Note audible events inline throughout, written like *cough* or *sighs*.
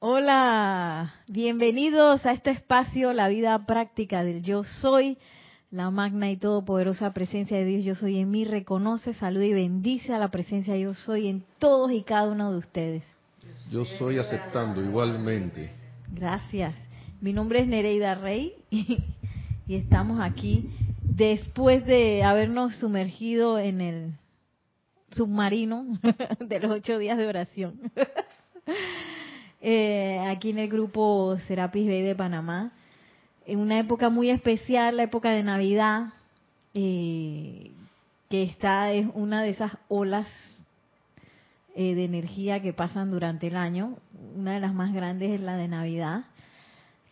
Hola, bienvenidos a este espacio, la vida práctica del yo soy, la magna y todopoderosa presencia de Dios yo soy en mí, reconoce, saluda y bendice a la presencia yo soy en todos y cada uno de ustedes. Yo soy aceptando igualmente. Gracias. Mi nombre es Nereida Rey *laughs* y, y estamos aquí después de habernos sumergido en el submarino *laughs* de los ocho días de oración. *laughs* eh, aquí en el grupo Serapis Bay de Panamá, en una época muy especial, la época de Navidad, eh, que está es una de esas olas eh, de energía que pasan durante el año. Una de las más grandes es la de Navidad,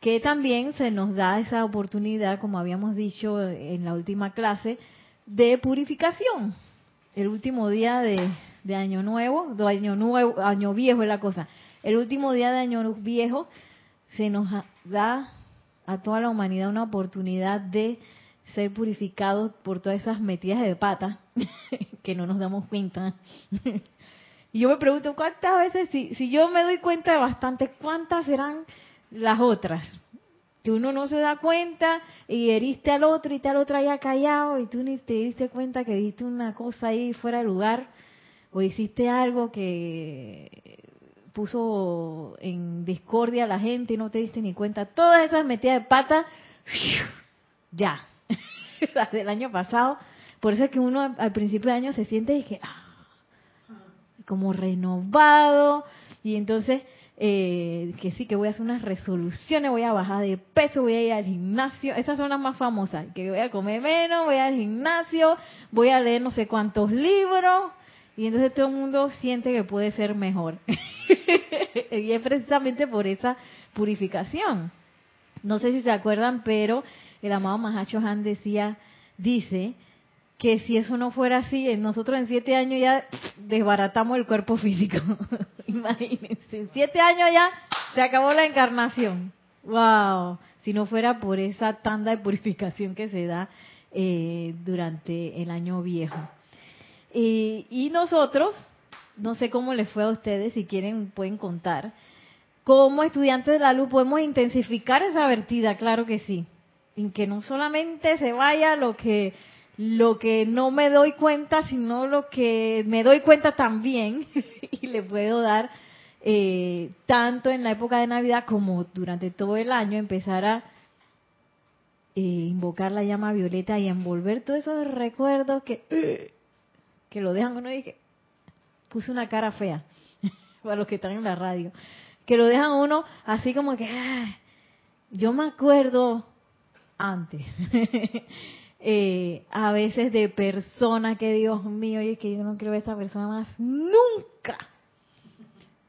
que también se nos da esa oportunidad, como habíamos dicho en la última clase, de purificación. El último día de, de Año Nuevo, de Año Nuevo, Año Viejo es la cosa el último día de Año Viejo se nos da a toda la humanidad una oportunidad de ser purificados por todas esas metidas de pata *laughs* que no nos damos cuenta. y yo me pregunto, ¿cuántas veces, si, si yo me doy cuenta de bastante, cuántas serán las otras? Que uno no se da cuenta y heriste al otro y tal otro haya callado y tú ni te diste cuenta que dijiste una cosa ahí fuera de lugar o hiciste algo que puso en discordia a la gente y no te diste ni cuenta. Todas esas metidas de pata, *laughs* ya, *laughs* las del año pasado. Por eso es que uno al principio de año se siente y que, ah, como renovado. Y entonces, eh, que sí, que voy a hacer unas resoluciones, voy a bajar de peso, voy a ir al gimnasio. Esas son las más famosas. Que voy a comer menos, voy al gimnasio, voy a leer no sé cuántos libros y entonces todo el mundo siente que puede ser mejor. *laughs* y es precisamente por esa purificación. No sé si se acuerdan, pero el amado Mahacho Han decía, dice que si eso no fuera así, nosotros en siete años ya desbaratamos el cuerpo físico. *laughs* Imagínense, en siete años ya se acabó la encarnación. ¡Wow! Si no fuera por esa tanda de purificación que se da eh, durante el año viejo. Y, nosotros, no sé cómo les fue a ustedes, si quieren pueden contar, como estudiantes de la luz podemos intensificar esa vertida, claro que sí. Y que no solamente se vaya lo que lo que no me doy cuenta, sino lo que me doy cuenta también *laughs* y le puedo dar eh, tanto en la época de Navidad como durante todo el año empezar a eh, invocar la llama violeta y envolver todos esos recuerdos que *clears throat* que lo dejan uno y que puse una cara fea *laughs* para los que están en la radio, que lo dejan uno así como que yo me acuerdo antes. *laughs* Eh, a veces de personas que Dios mío, y que yo no quiero ver a esta persona más nunca.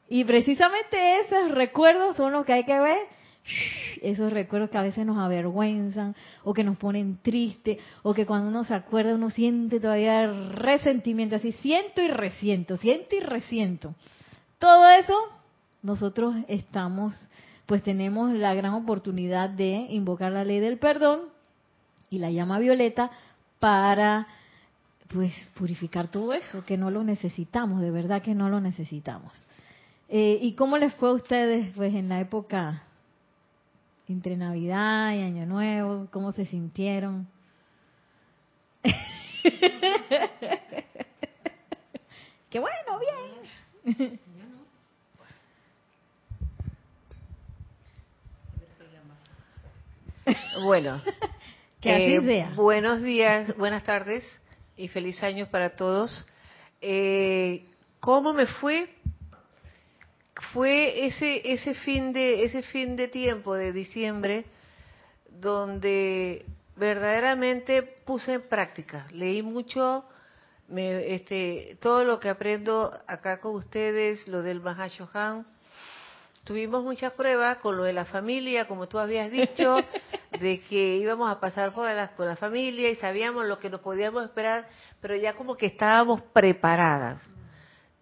Y precisamente esos recuerdos son los que hay que ver esos recuerdos que a veces nos avergüenzan o que nos ponen tristes o que cuando uno se acuerda uno siente todavía resentimiento, así siento y resiento, siento y resiento. Todo eso nosotros estamos, pues tenemos la gran oportunidad de invocar la ley del perdón y la llama violeta para pues purificar todo eso, que no lo necesitamos, de verdad que no lo necesitamos. Eh, ¿Y cómo les fue a ustedes pues en la época entre Navidad y Año Nuevo? ¿Cómo se sintieron? *laughs* Qué bueno, bien. Bueno, *laughs* que así eh, buenos días, buenas tardes y feliz año para todos. Eh, ¿Cómo me fue? Fue ese ese fin de ese fin de tiempo de diciembre donde verdaderamente puse en práctica. Leí mucho me, este todo lo que aprendo acá con ustedes lo del Mahashohan tuvimos muchas pruebas con lo de la familia como tú habías dicho *laughs* de que íbamos a pasar con la, con la familia y sabíamos lo que nos podíamos esperar pero ya como que estábamos preparadas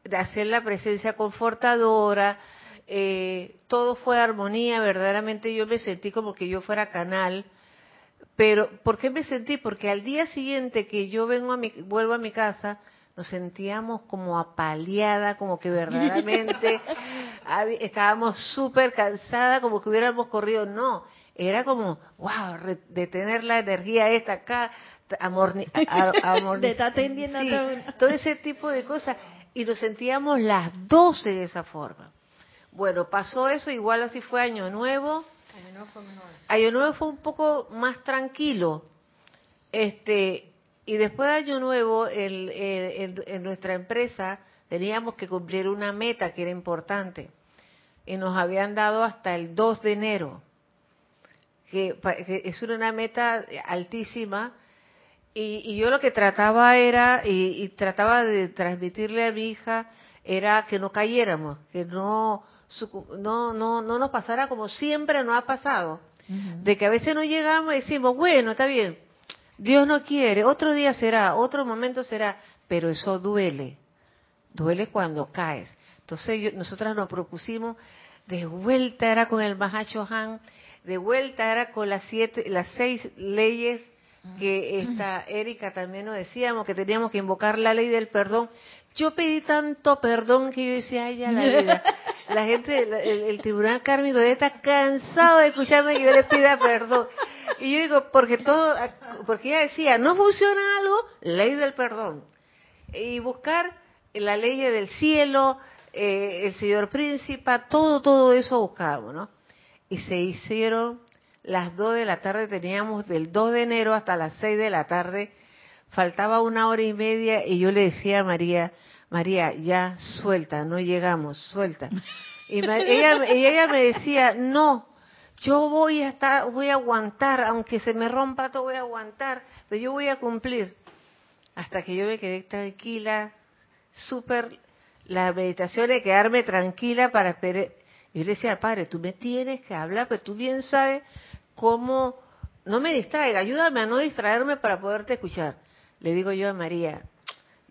de hacer la presencia confortadora, eh, todo fue armonía, verdaderamente yo me sentí como que yo fuera canal, pero ¿por qué me sentí? Porque al día siguiente que yo vengo a mi, vuelvo a mi casa, nos sentíamos como apaleada, como que verdaderamente *laughs* estábamos súper cansadas, como que hubiéramos corrido. No, era como, wow, detener la energía esta acá, amor, *laughs* todo ese tipo de cosas. Y nos sentíamos las doce de esa forma. Bueno, pasó eso, igual así fue Año Nuevo. Año Nuevo fue, Año Nuevo fue un poco más tranquilo. Este, y después de Año Nuevo, en nuestra empresa teníamos que cumplir una meta que era importante. Y nos habían dado hasta el 2 de enero, que, es una meta altísima. Y, yo lo que trataba era, y, trataba de transmitirle a mi hija, era que no cayéramos, que no, no, no, no nos pasara como siempre nos ha pasado. De que a veces no llegamos y decimos, bueno, está bien, Dios no quiere, otro día será, otro momento será, pero eso duele. Duele cuando caes. Entonces nosotras nos propusimos, de vuelta era con el Mahacho Han, de vuelta era con las siete, las seis leyes que esta Erika también nos decíamos, que teníamos que invocar la ley del perdón. Yo pedí tanto perdón que yo decía, ay, ya la vida. *laughs* La gente, el, tribunal kármico debe estar cansado de escucharme que yo le pida perdón. Y yo digo, porque todo, porque ella decía, no funciona algo, ley del perdón. Y buscar la ley del cielo, eh, el señor príncipe, todo, todo eso buscábamos, ¿no? Y se hicieron las 2 de la tarde, teníamos del 2 de enero hasta las 6 de la tarde, faltaba una hora y media y yo le decía a María, María, ya suelta, no llegamos, suelta. Y ella, me decía, no, yo voy a estar, voy a aguantar, aunque se me rompa todo, voy a aguantar, pero yo voy a cumplir. Hasta que yo me quedé tranquila, súper, la meditación de quedarme tranquila para esperar. Y yo le decía, padre, tú me tienes que hablar, pero tú bien sabes cómo, no me distraiga, ayúdame a no distraerme para poderte escuchar. Le digo yo a María,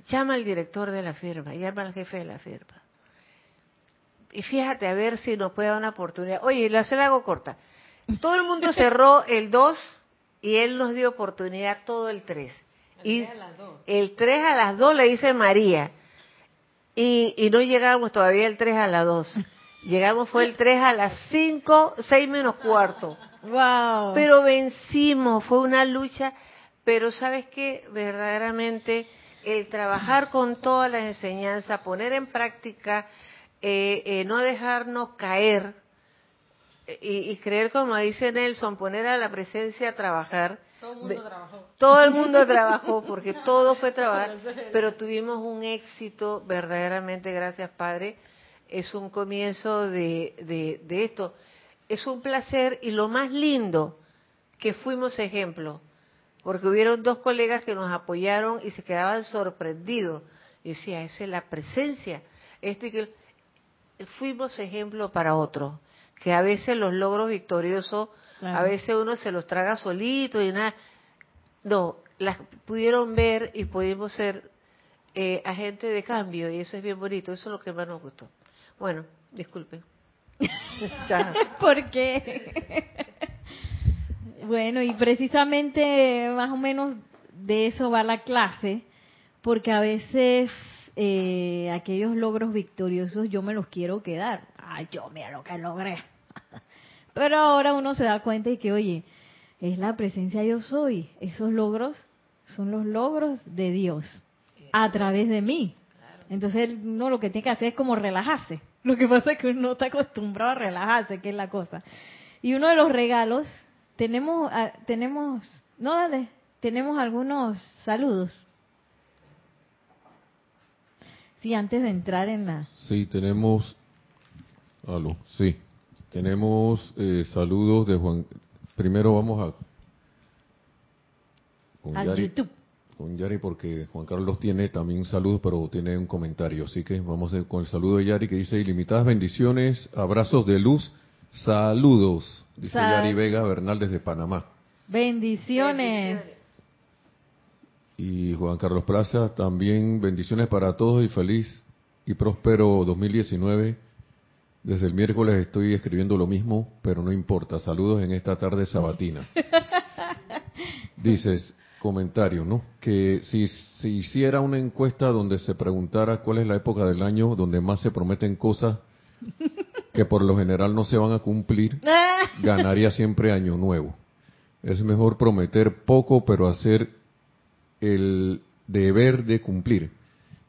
llama al director de la firma, llama al jefe de la firma y fíjate a ver si nos puede dar una oportunidad. Oye, lo hace hago corta. Todo el mundo cerró *laughs* el 2 y él nos dio oportunidad todo el 3. El y 3 a las 2. El 3 a las 2 le dice María. Y, y no llegamos todavía el 3 a las 2. Llegamos fue el 3 a las 5, 6 menos cuarto. Wow. Pero vencimos, fue una lucha, pero sabes que verdaderamente el trabajar con todas las enseñanzas, poner en práctica eh, eh, no dejarnos caer eh, y, creer, como dice Nelson, poner a la presencia a trabajar. Todo el mundo trabajó. Todo el mundo trabajó, porque todo fue trabajar, *laughs* pero tuvimos un éxito verdaderamente, gracias Padre. Es un comienzo de, de esto. Es un placer y lo más lindo que fuimos ejemplo, porque hubieron dos colegas que nos apoyaron y se quedaban sorprendidos. Y decía, esa es la presencia. Este que fuimos ejemplo para otros, que a veces los logros victoriosos, a veces uno se los traga solito y nada. No, las pudieron ver y pudimos ser eh, agentes de cambio y eso es bien bonito, eso es lo que más nos gustó. Bueno, disculpe. *laughs* ¿Por qué? bueno, y precisamente más o menos de eso va la clase, porque a veces eh, aquellos logros victoriosos yo me los quiero quedar. Ay, yo mira lo que logré. Pero ahora uno se da cuenta y que, oye, es la presencia yo soy. Esos logros son los logros de Dios a través de mí. Entonces uno lo que tiene que hacer es como relajarse. *laughs* Lo que pasa es que uno no está acostumbrado a relajarse, que es la cosa. Y uno de los regalos, tenemos, ah, tenemos, no dale, tenemos algunos saludos. Sí, antes de entrar en la... Sí, tenemos... Aló, sí. Tenemos eh, saludos de Juan... Primero vamos a... Con YouTube. Con Yari porque Juan Carlos tiene también saludos, pero tiene un comentario. Así que vamos con el saludo de Yari que dice ilimitadas bendiciones, abrazos de luz, saludos. Dice Yari Vega Bernal desde Panamá. Bendiciones. Y Juan Carlos Plaza, también bendiciones para todos y feliz y próspero 2019. Desde el miércoles estoy escribiendo lo mismo, pero no importa. Saludos en esta tarde sabatina. *laughs* Dices, comentario, ¿no? Que si se hiciera una encuesta donde se preguntara cuál es la época del año donde más se prometen cosas que por lo general no se van a cumplir, *laughs* ganaría siempre año nuevo. Es mejor prometer poco pero hacer el deber de cumplir.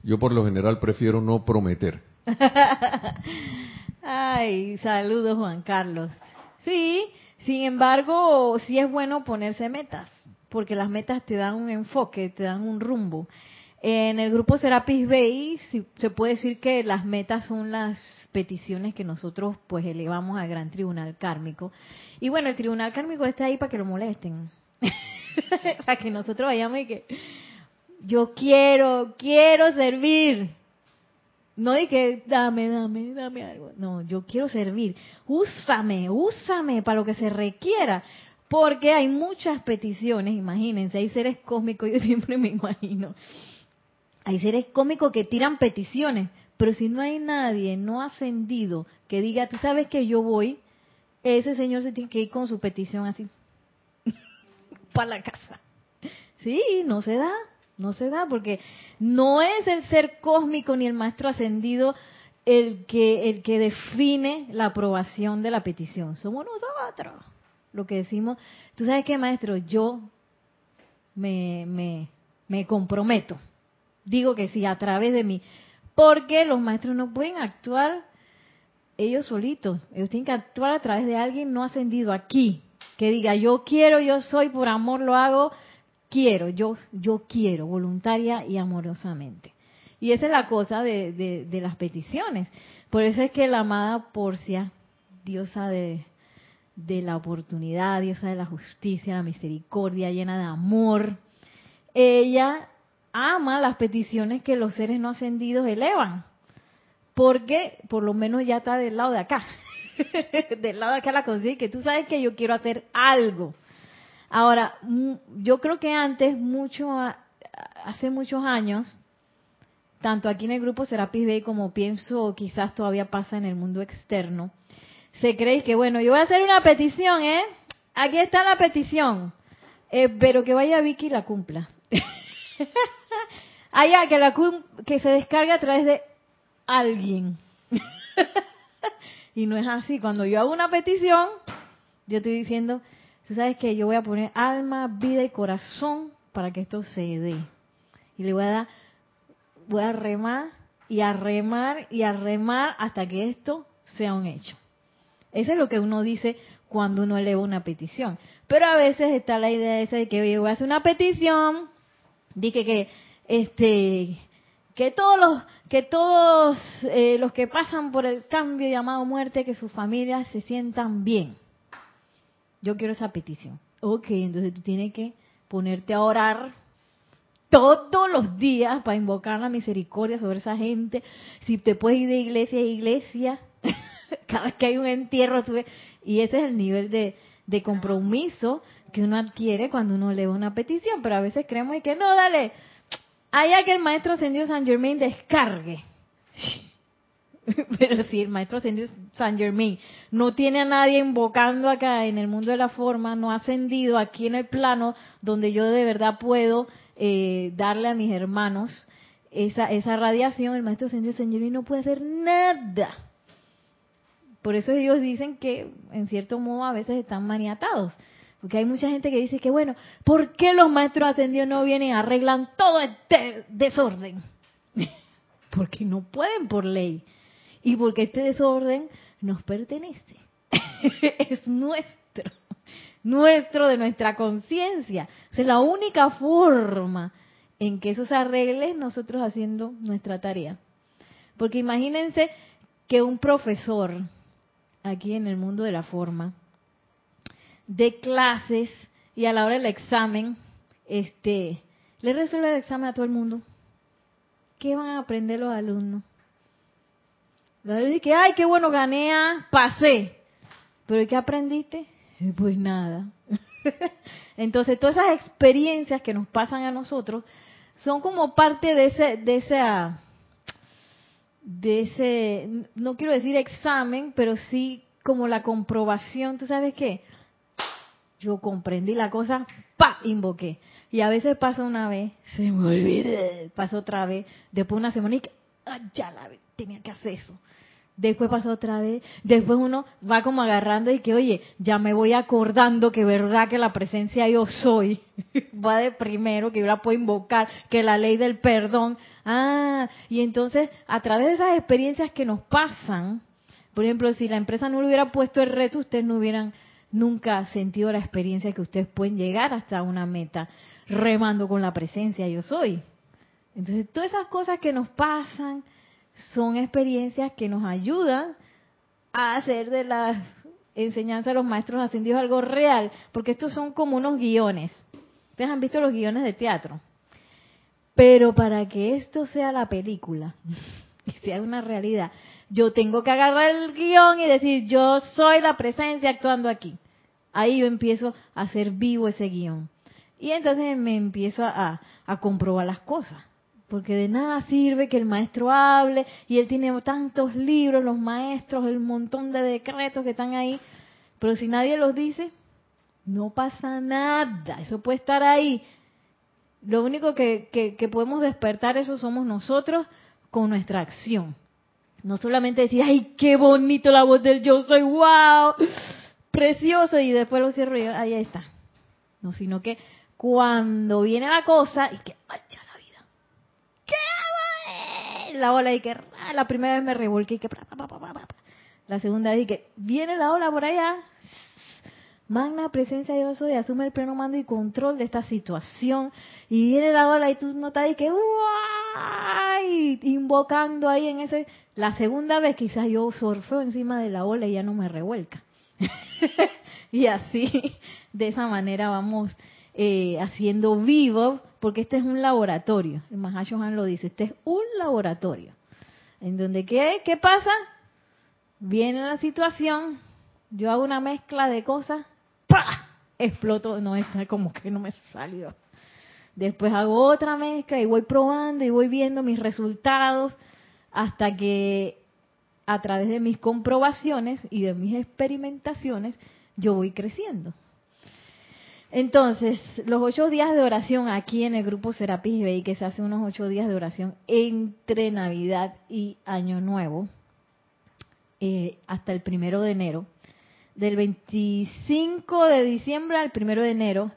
Yo por lo general prefiero no prometer. *laughs* Ay, saludos Juan Carlos. Sí, sin embargo, sí es bueno ponerse metas, porque las metas te dan un enfoque, te dan un rumbo. En el grupo Serapis Bay se puede decir que las metas son las peticiones que nosotros pues elevamos al gran tribunal kármico. Y bueno, el tribunal kármico está ahí para que lo molesten. *laughs* para que nosotros vayamos y que yo quiero, quiero servir. No de que dame, dame, dame algo. No, yo quiero servir. Úsame, úsame para lo que se requiera. Porque hay muchas peticiones, imagínense, hay seres cósmicos, *laughs* yo siempre me imagino, hay seres cómicos que tiran peticiones, pero si no hay nadie, no ascendido, que diga, tú sabes que yo voy, ese señor se tiene que ir con su petición así, *laughs* para la casa. Sí, no se da, no se da, porque no es el ser cósmico ni el maestro ascendido el que, el que define la aprobación de la petición. Somos nosotros. Lo que decimos, tú sabes qué, maestro, yo me, me, me comprometo digo que sí, a través de mí. Porque los maestros no pueden actuar ellos solitos. Ellos tienen que actuar a través de alguien no ascendido aquí. Que diga, yo quiero, yo soy, por amor lo hago, quiero, yo, yo quiero, voluntaria y amorosamente. Y esa es la cosa de, de, las peticiones. Por eso es que la amada Porcia, diosa de, de la oportunidad, diosa de la justicia, la misericordia, llena de amor, ella ama las peticiones que los seres no ascendidos elevan. Porque por lo menos ya está del lado de acá. *laughs* del lado de acá la consigue que tú sabes que yo quiero hacer algo. Ahora, yo creo que antes, mucho, hace muchos años, tanto aquí en el grupo Serapis Bay como pienso quizás todavía pasa en el mundo externo, se cree que, bueno, yo voy a hacer una petición, ¿eh? Aquí está la petición, eh, pero que vaya Vicky y la cumpla. *laughs* Allá, que, la, que se descarga a través de alguien. *laughs* y no es así. Cuando yo hago una petición, yo estoy diciendo, tú sabes que yo voy a poner alma, vida y corazón para que esto se dé. Y le voy a dar, voy a remar y a remar y a remar hasta que esto sea un hecho. Eso es lo que uno dice cuando uno eleva una petición. Pero a veces está la idea esa de que yo voy a hacer una petición Dije que este que todos los que todos eh, los que pasan por el cambio llamado muerte que sus familias se sientan bien. Yo quiero esa petición. Ok, entonces tú tienes que ponerte a orar todos los días para invocar la misericordia sobre esa gente. Si te puedes ir de iglesia a iglesia, *laughs* *laughs* cada vez que hay un entierro, tú ves, y ese es el nivel de, de compromiso que uno adquiere cuando uno lee una petición, pero a veces creemos y que no, dale, allá que el maestro ascendido San Germain descargue. *laughs* Pero si el maestro ascendido San Germain no tiene a nadie invocando acá en el mundo de la forma, no ha ascendido aquí en el plano donde yo de verdad puedo eh, darle a mis hermanos esa, esa radiación, el maestro ascendido San Germain no puede hacer nada. Por eso ellos dicen que en cierto modo a veces están maniatados. Porque hay mucha gente que dice que, bueno, ¿por qué los maestros ascendidos no vienen y arreglan todo este desorden? *laughs* porque no pueden por ley. Y porque este desorden nos pertenece. *laughs* es nuestro. Nuestro, de nuestra conciencia. es la única forma en que eso se arregle nosotros haciendo nuestra tarea. Porque imagínense que un profesor aquí en el mundo de la forma de clases y a la hora del examen, este, le resuelve el examen a todo el mundo. ¿Qué van a aprender los alumnos? Los alumnos que, ay, qué bueno, gané, pasé. Pero ¿qué aprendiste? Pues nada. *laughs* Entonces, todas esas experiencias que nos pasan a nosotros son como parte de ese, de esa, de ese, no quiero decir examen, pero sí como la comprobación, ¿tú sabes qué? yo comprendí la cosa, pa, invoqué. Y a veces pasa una vez, se me olvida, pasa otra vez, después una semana y ah, ya la tenía que hacer eso. Después pasa otra vez, después uno va como agarrando y que, oye, ya me voy acordando que verdad que la presencia yo soy, *laughs* va de primero, que yo la puedo invocar, que la ley del perdón. Ah, y entonces a través de esas experiencias que nos pasan, por ejemplo, si la empresa no le hubiera puesto el reto, ustedes no hubieran nunca sentido la experiencia que ustedes pueden llegar hasta una meta remando con la presencia yo soy. Entonces, todas esas cosas que nos pasan son experiencias que nos ayudan a hacer de la enseñanza de los maestros ascendidos algo real, porque estos son como unos guiones. Ustedes han visto los guiones de teatro. Pero para que esto sea la película, *laughs* y sea una realidad, yo tengo que agarrar el guion y decir, yo soy la presencia actuando aquí. Ahí yo empiezo a hacer vivo ese guion. Y entonces me empiezo a comprobar las cosas. Porque de nada sirve que el maestro hable y él tiene tantos libros, los maestros, el montón de decretos que están ahí. Pero si nadie los dice, no pasa nada. Eso puede estar ahí. Lo único que, que, que podemos despertar eso somos nosotros con nuestra acción. No solamente decir, ay, qué bonito la voz del yo soy, wow, precioso, y después lo cierro y ahí está. No, sino que cuando viene la cosa, y que, ay, la vida, ¿qué La ola y que, ah, la primera vez me revolqué y que, la segunda vez y que, viene la ola por allá, magna presencia yo soy, asume el pleno mando y control de esta situación, y viene la ola y tú notas y que, invocando ahí en ese, la segunda vez quizás yo surfeo encima de la ola y ya no me revuelca. *laughs* y así, de esa manera vamos eh, haciendo vivo, porque este es un laboratorio. El Mahashohan lo dice, este es un laboratorio. En donde, ¿qué, qué pasa? Viene la situación, yo hago una mezcla de cosas, ¡pah! exploto, no *laughs* es como que no me salió. Después hago otra mezcla y voy probando y voy viendo mis resultados hasta que a través de mis comprobaciones y de mis experimentaciones yo voy creciendo. Entonces, los ocho días de oración aquí en el grupo Serapis Bay, que se hace unos ocho días de oración entre Navidad y Año Nuevo, eh, hasta el primero de enero, del 25 de diciembre al primero de enero,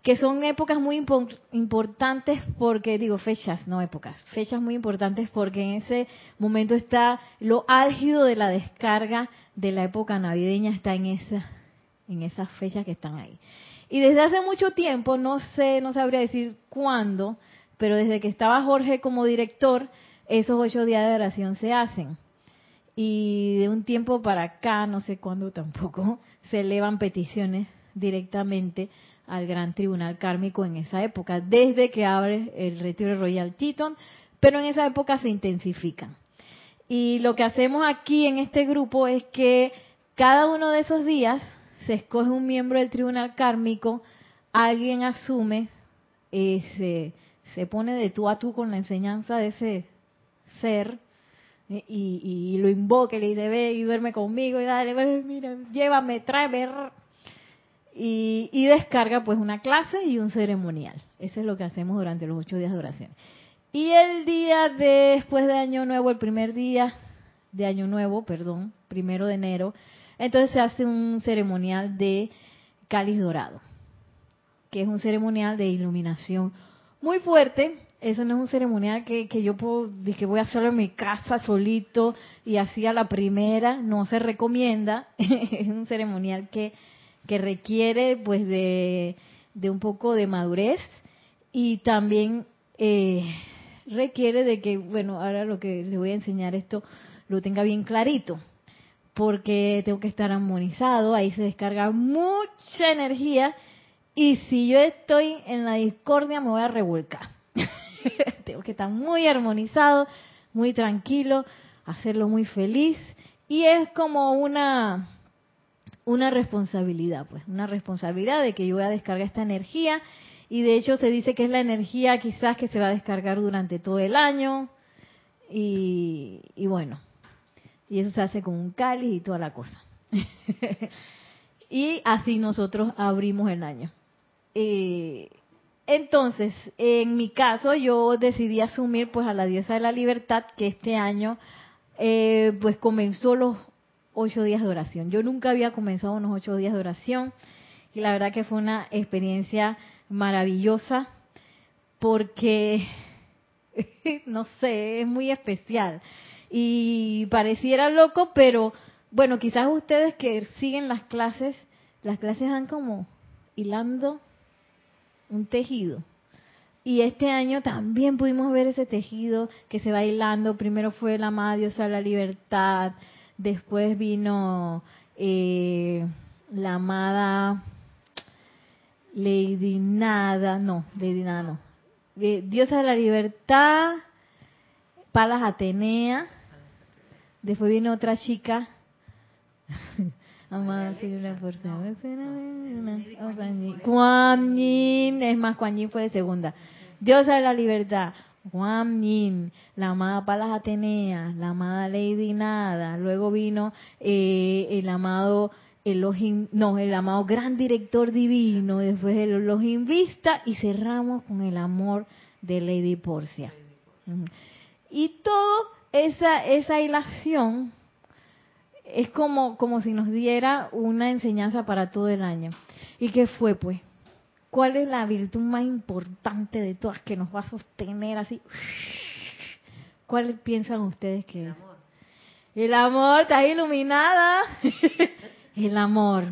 que son épocas muy importantes porque, digo, fechas, no épocas, fechas muy importantes porque en ese momento está lo álgido de la descarga de la época navideña, está en, esa, en esas fechas que están ahí. Y desde hace mucho tiempo, no sé, no sabría decir cuándo, pero desde que estaba Jorge como director, esos ocho días de oración se hacen. Y de un tiempo para acá, no sé cuándo tampoco, *laughs* se elevan peticiones directamente al gran tribunal kármico en esa época, desde que abre el retiro Royal Teton, pero en esa época se intensifican. Y lo que hacemos aquí en este grupo es que cada uno de esos días se escoge un miembro del tribunal kármico, alguien asume, se, se, pone de tú a tú con la enseñanza de ese ser, eh, y, lo invoca y le dice, ve y duerme conmigo y dale, mira, llévame, tráeme, y, descarga pues una clase y un ceremonial. Eso es lo que hacemos durante los ocho días de oración. Y el día después de Año Nuevo, el primer día de Año Nuevo, perdón, primero de enero, entonces se hace un ceremonial de cáliz dorado, que es un ceremonial de iluminación muy fuerte. Eso no es un ceremonial que, que yo puedo, que voy a hacerlo en mi casa solito y así a la primera, no se recomienda. *laughs* es un ceremonial que que requiere pues de, un poco de madurez y también eh, requiere de que, bueno, ahora lo que les voy a enseñar esto lo tenga bien clarito, porque tengo que estar armonizado, ahí se descarga mucha energía y si yo estoy en la discordia me voy a revolcar. *laughs* tengo que estar muy armonizado, muy tranquilo, hacerlo muy feliz y es como una una responsabilidad, pues, una responsabilidad de que yo voy a descargar esta energía y de hecho se dice que es la energía quizás que se va a descargar durante todo el año y, bueno, y eso se hace con un cáliz y toda la cosa. *laughs* y así nosotros abrimos el año. Eh, Entonces, en mi caso, yo decidí asumir pues a la diosa de la libertad que este año eh, pues comenzó los ocho días de oración. Yo nunca había comenzado unos ocho días de oración y la verdad que fue una experiencia maravillosa porque, *laughs* no sé, es muy especial. Y pareciera loco, pero bueno, quizás ustedes que siguen las clases, las clases van como hilando un tejido. Y este año también pudimos ver ese tejido que se va hilando. Primero fue la amada diosa de la libertad, después vino eh, la amada Lady Nada, no, Lady Nada no. Diosa de la libertad, Palas Atenea, después vino otra chica. *laughs* Kuan Yin, es más, Kuan Yin fue de segunda. Diosa de la libertad, Kuan Yin, la amada Palas Atenea, la amada Lady Nada, luego vino eh, el amado Elohim, no, el amado gran director divino, después el Elohim Vista y cerramos con el amor de Lady Porcia. Y toda esa, esa hilación es como, como si nos diera una enseñanza para todo el año. ¿Y qué fue, pues? ¿Cuál es la virtud más importante de todas que nos va a sostener así? ¿Cuál piensan ustedes que es? El amor. El amor, está iluminada. *laughs* el amor.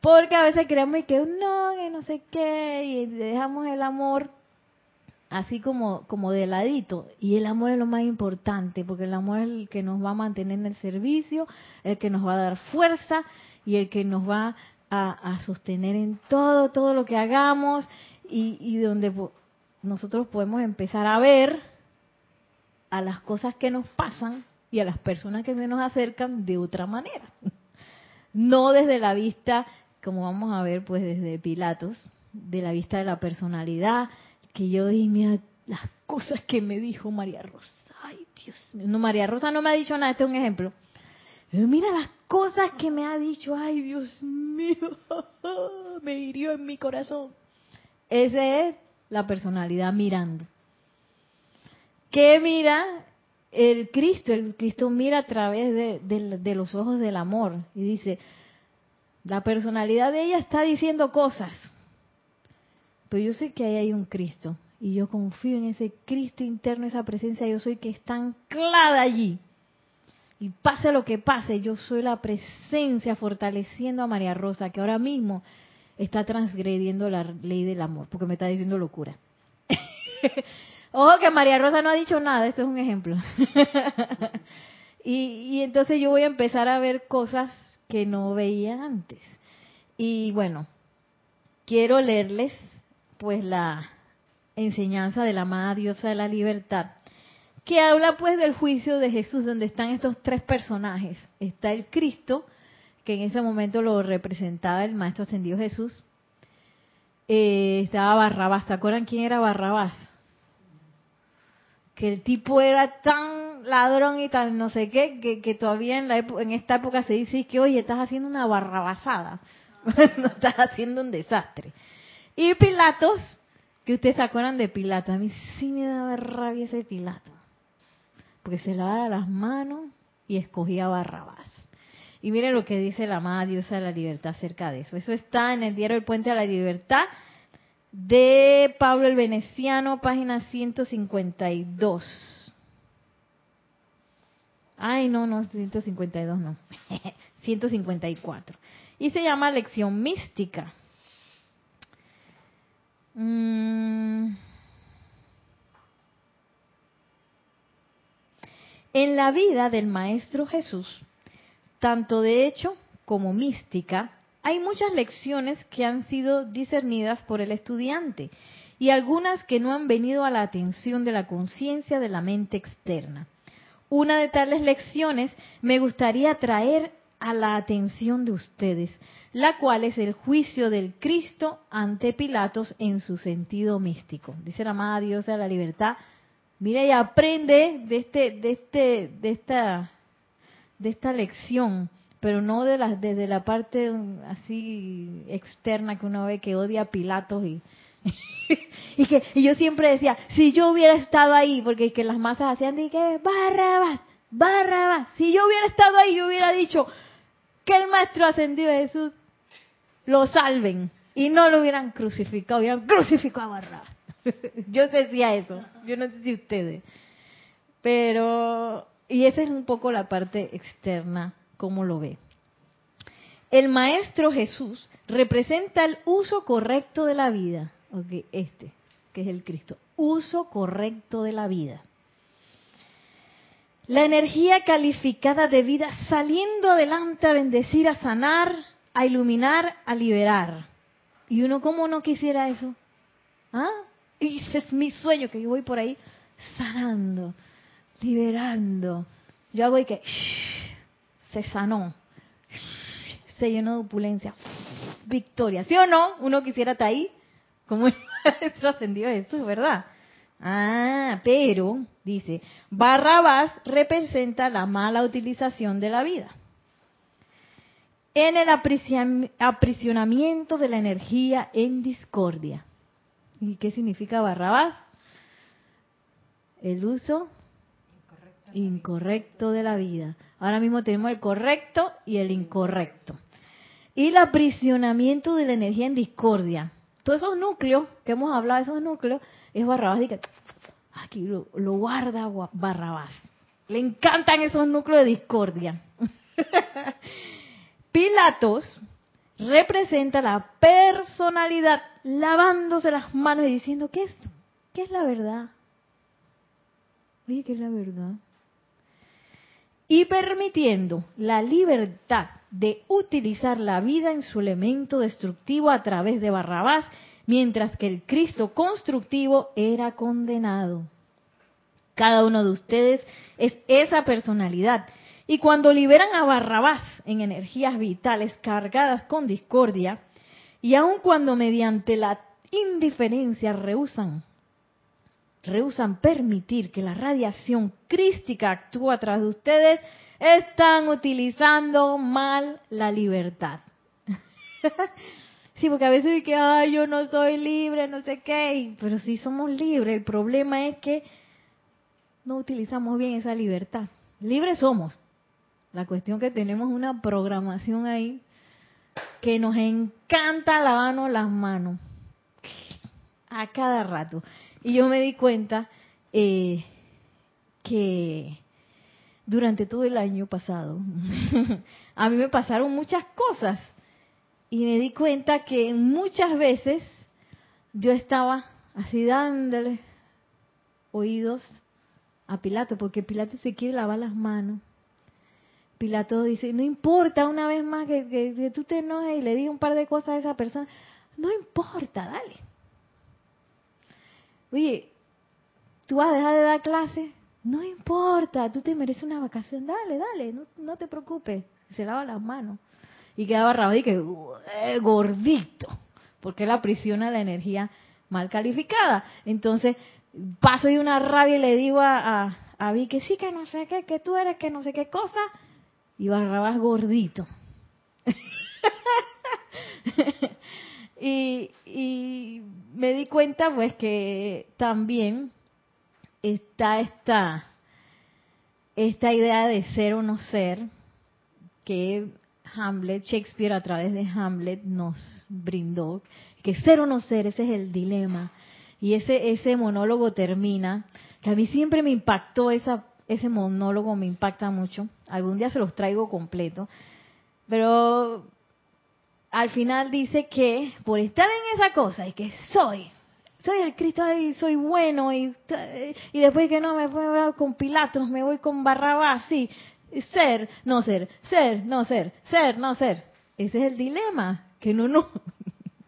Porque a veces creemos que no, que no sé qué, y dejamos el amor así como, como de ladito. Y el amor es lo más importante, porque el amor es el que nos va a mantener en el servicio, el que nos va a dar fuerza y el que nos va a, sostener en todo, todo lo que hagamos y, y donde nosotros podemos empezar a ver a las cosas que nos pasan y a las personas que se nos acercan de otra manera. *laughs* No desde la vista, como vamos a ver, pues desde Pilatos, de la vista de la personalidad, que yo dije, mira las cosas que me dijo María Rosa. Ay, Dios mío. No, María Rosa no me ha dicho nada, este es un ejemplo. Pero mira las cosas que me ha dicho. Ay, Dios mío. *laughs* me hirió en mi corazón. Esa es la personalidad mirando. ¿Qué mira el Cristo? El Cristo mira a través de, de los ojos del amor y dice, la personalidad de ella está diciendo cosas pero yo sé que ahí hay un Cristo y yo confío en ese Cristo interno, esa presencia yo soy que está anclada allí. Y pase lo que pase, yo soy la presencia fortaleciendo a María Rosa, que ahora mismo está transgrediendo la ley del amor, porque me está diciendo locura. *laughs* Ojo que María Rosa no ha dicho nada, esto es un ejemplo. *laughs* y, y entonces yo voy a empezar a ver cosas que no veía antes. Y bueno, quiero leerles pues la enseñanza de la amada diosa de la libertad, que habla pues del juicio de Jesús, donde están estos tres personajes. Está el Cristo, que en ese momento lo representaba el Maestro Ascendido Jesús. Eh, estaba Barrabás, ¿se acuerdan quién era Barrabás? Que el tipo era tan ladrón y tan no sé qué, que, todavía en, la en esta época se dice que, oye, estás haciendo una barrabasada, *laughs* no estás haciendo un desastre. Y Pilatos, que ustedes se acuerdan de Pilatos, a mí sí me daba rabia ese Pilato, porque se lavaba las manos y escogía Barrabás. Y miren lo que dice la amada diosa de la libertad acerca de eso. Eso está en el diario El Puente a la Libertad de Pablo el Veneciano, página 152. Ay, no, no, 152 no. *laughs* 154. Y se llama Lección Mística. Mm. En la vida del Maestro Jesús, tanto de hecho como mística, hay muchas lecciones que han sido discernidas por el estudiante y algunas que no han venido a la atención de la conciencia de la mente externa. Una de tales lecciones me gustaría traer a la atención de ustedes, la cual es el juicio del Cristo ante Pilatos en su sentido místico. Dice la amada diosa de la libertad, mira y aprende de este, de este, de esta, de esta lección, pero no de desde la parte así externa que uno ve que odia a Pilatos y, *laughs* y que y yo siempre decía, si yo hubiera estado ahí, porque que las masas hacían de que Barrabás, Barrabás, si yo hubiera estado ahí, yo hubiera dicho que el maestro ascendido de Jesús lo salven y no lo hubieran crucificado, hubieran crucificado a Barrabás. *laughs* yo decía eso, yo no sé si ustedes. Pero, y esa es un poco la parte externa, cómo lo ve. El Maestro Jesús representa el uso correcto de la vida. Ok, este, que es el Cristo. Uso correcto de la vida. La energía calificada de vida saliendo adelante a bendecir, a sanar, a iluminar, a liberar. Y uno, ¿cómo no quisiera eso? ¿Ah? Y ese es mi sueño, que yo voy por ahí sanando, liberando. Yo hago y que se sanó se llenó de opulencia, victoria. ¿Sí o no? Uno quisiera estar ahí, como *laughs* el maestro ascendió esto, ¿verdad? Ah, pero, dice, Barrabás representa la mala utilización de la vida. En el aprisionamiento de la energía en discordia. ¿Y qué significa Barrabás? El uso incorrecto de la vida. Ahora mismo tenemos el correcto y el incorrecto. Y el aprisionamiento de la energía en discordia. Todos esos núcleos que hemos hablado, esos núcleos, es Barrabás. Y que, aquí lo, lo guarda Barrabás. Le encantan esos núcleos de discordia. *laughs* Pilatos representa la personalidad lavándose las manos y diciendo, ¿qué es? ¿Qué es la verdad? Oye, ¿qué es la verdad? y permitiendo la libertad de utilizar la vida en su elemento destructivo a través de Barrabás, mientras que el Cristo constructivo era condenado. Cada uno de ustedes es esa personalidad. Y cuando liberan a Barrabás en energías vitales cargadas con discordia, y aun cuando mediante la indiferencia rehusan rehusan permitir que la radiación crística actúe a través de ustedes, están utilizando mal la libertad. *laughs* sí, porque a veces que, ay, yo no soy libre, no sé qué, pero sí somos libres. El problema es que no utilizamos bien esa libertad. Libres somos. La cuestión que tenemos una programación ahí que nos encanta lavarnos las manos a cada rato. Y yo me di cuenta eh, que durante todo el año pasado *laughs* a mí me pasaron muchas cosas y me di cuenta que muchas veces yo estaba así dándole oídos a Pilato, porque Pilato se quiere lavar las manos. Pilato dice, no importa una vez más que, que tú te enojes y le digas un par de cosas a esa persona, no importa, dale oye, ¿tú vas a dejar de dar clase? No importa, tú te mereces una vacación, dale, dale, no, te preocupes. Se lava las manos. Y quedaba rabado y que gordito, porque la aprisiona la energía mal calificada. Entonces, paso de una rabia y le digo a, a, a Vi que sí, que no sé qué, que tú eres, que no sé qué cosa, y Barrabás gordito. *laughs* y, y me di cuenta pues que también está esta, esta idea de ser o no ser que Hamlet, Shakespeare a través de Hamlet nos brindó, que ser o no ser, ese es el dilema. Y ese, ese monólogo termina, que a mí siempre me impactó esa, ese monólogo, me impacta mucho. Algún día se los traigo completo. Pero al final dice que por estar en esa cosa y que soy, soy el Cristo y soy bueno y, y después que no me voy con Pilatos, me voy con Barrabás, sí, ser, no ser, ser, no ser, ser, no ser. Ese es el dilema, que no, no,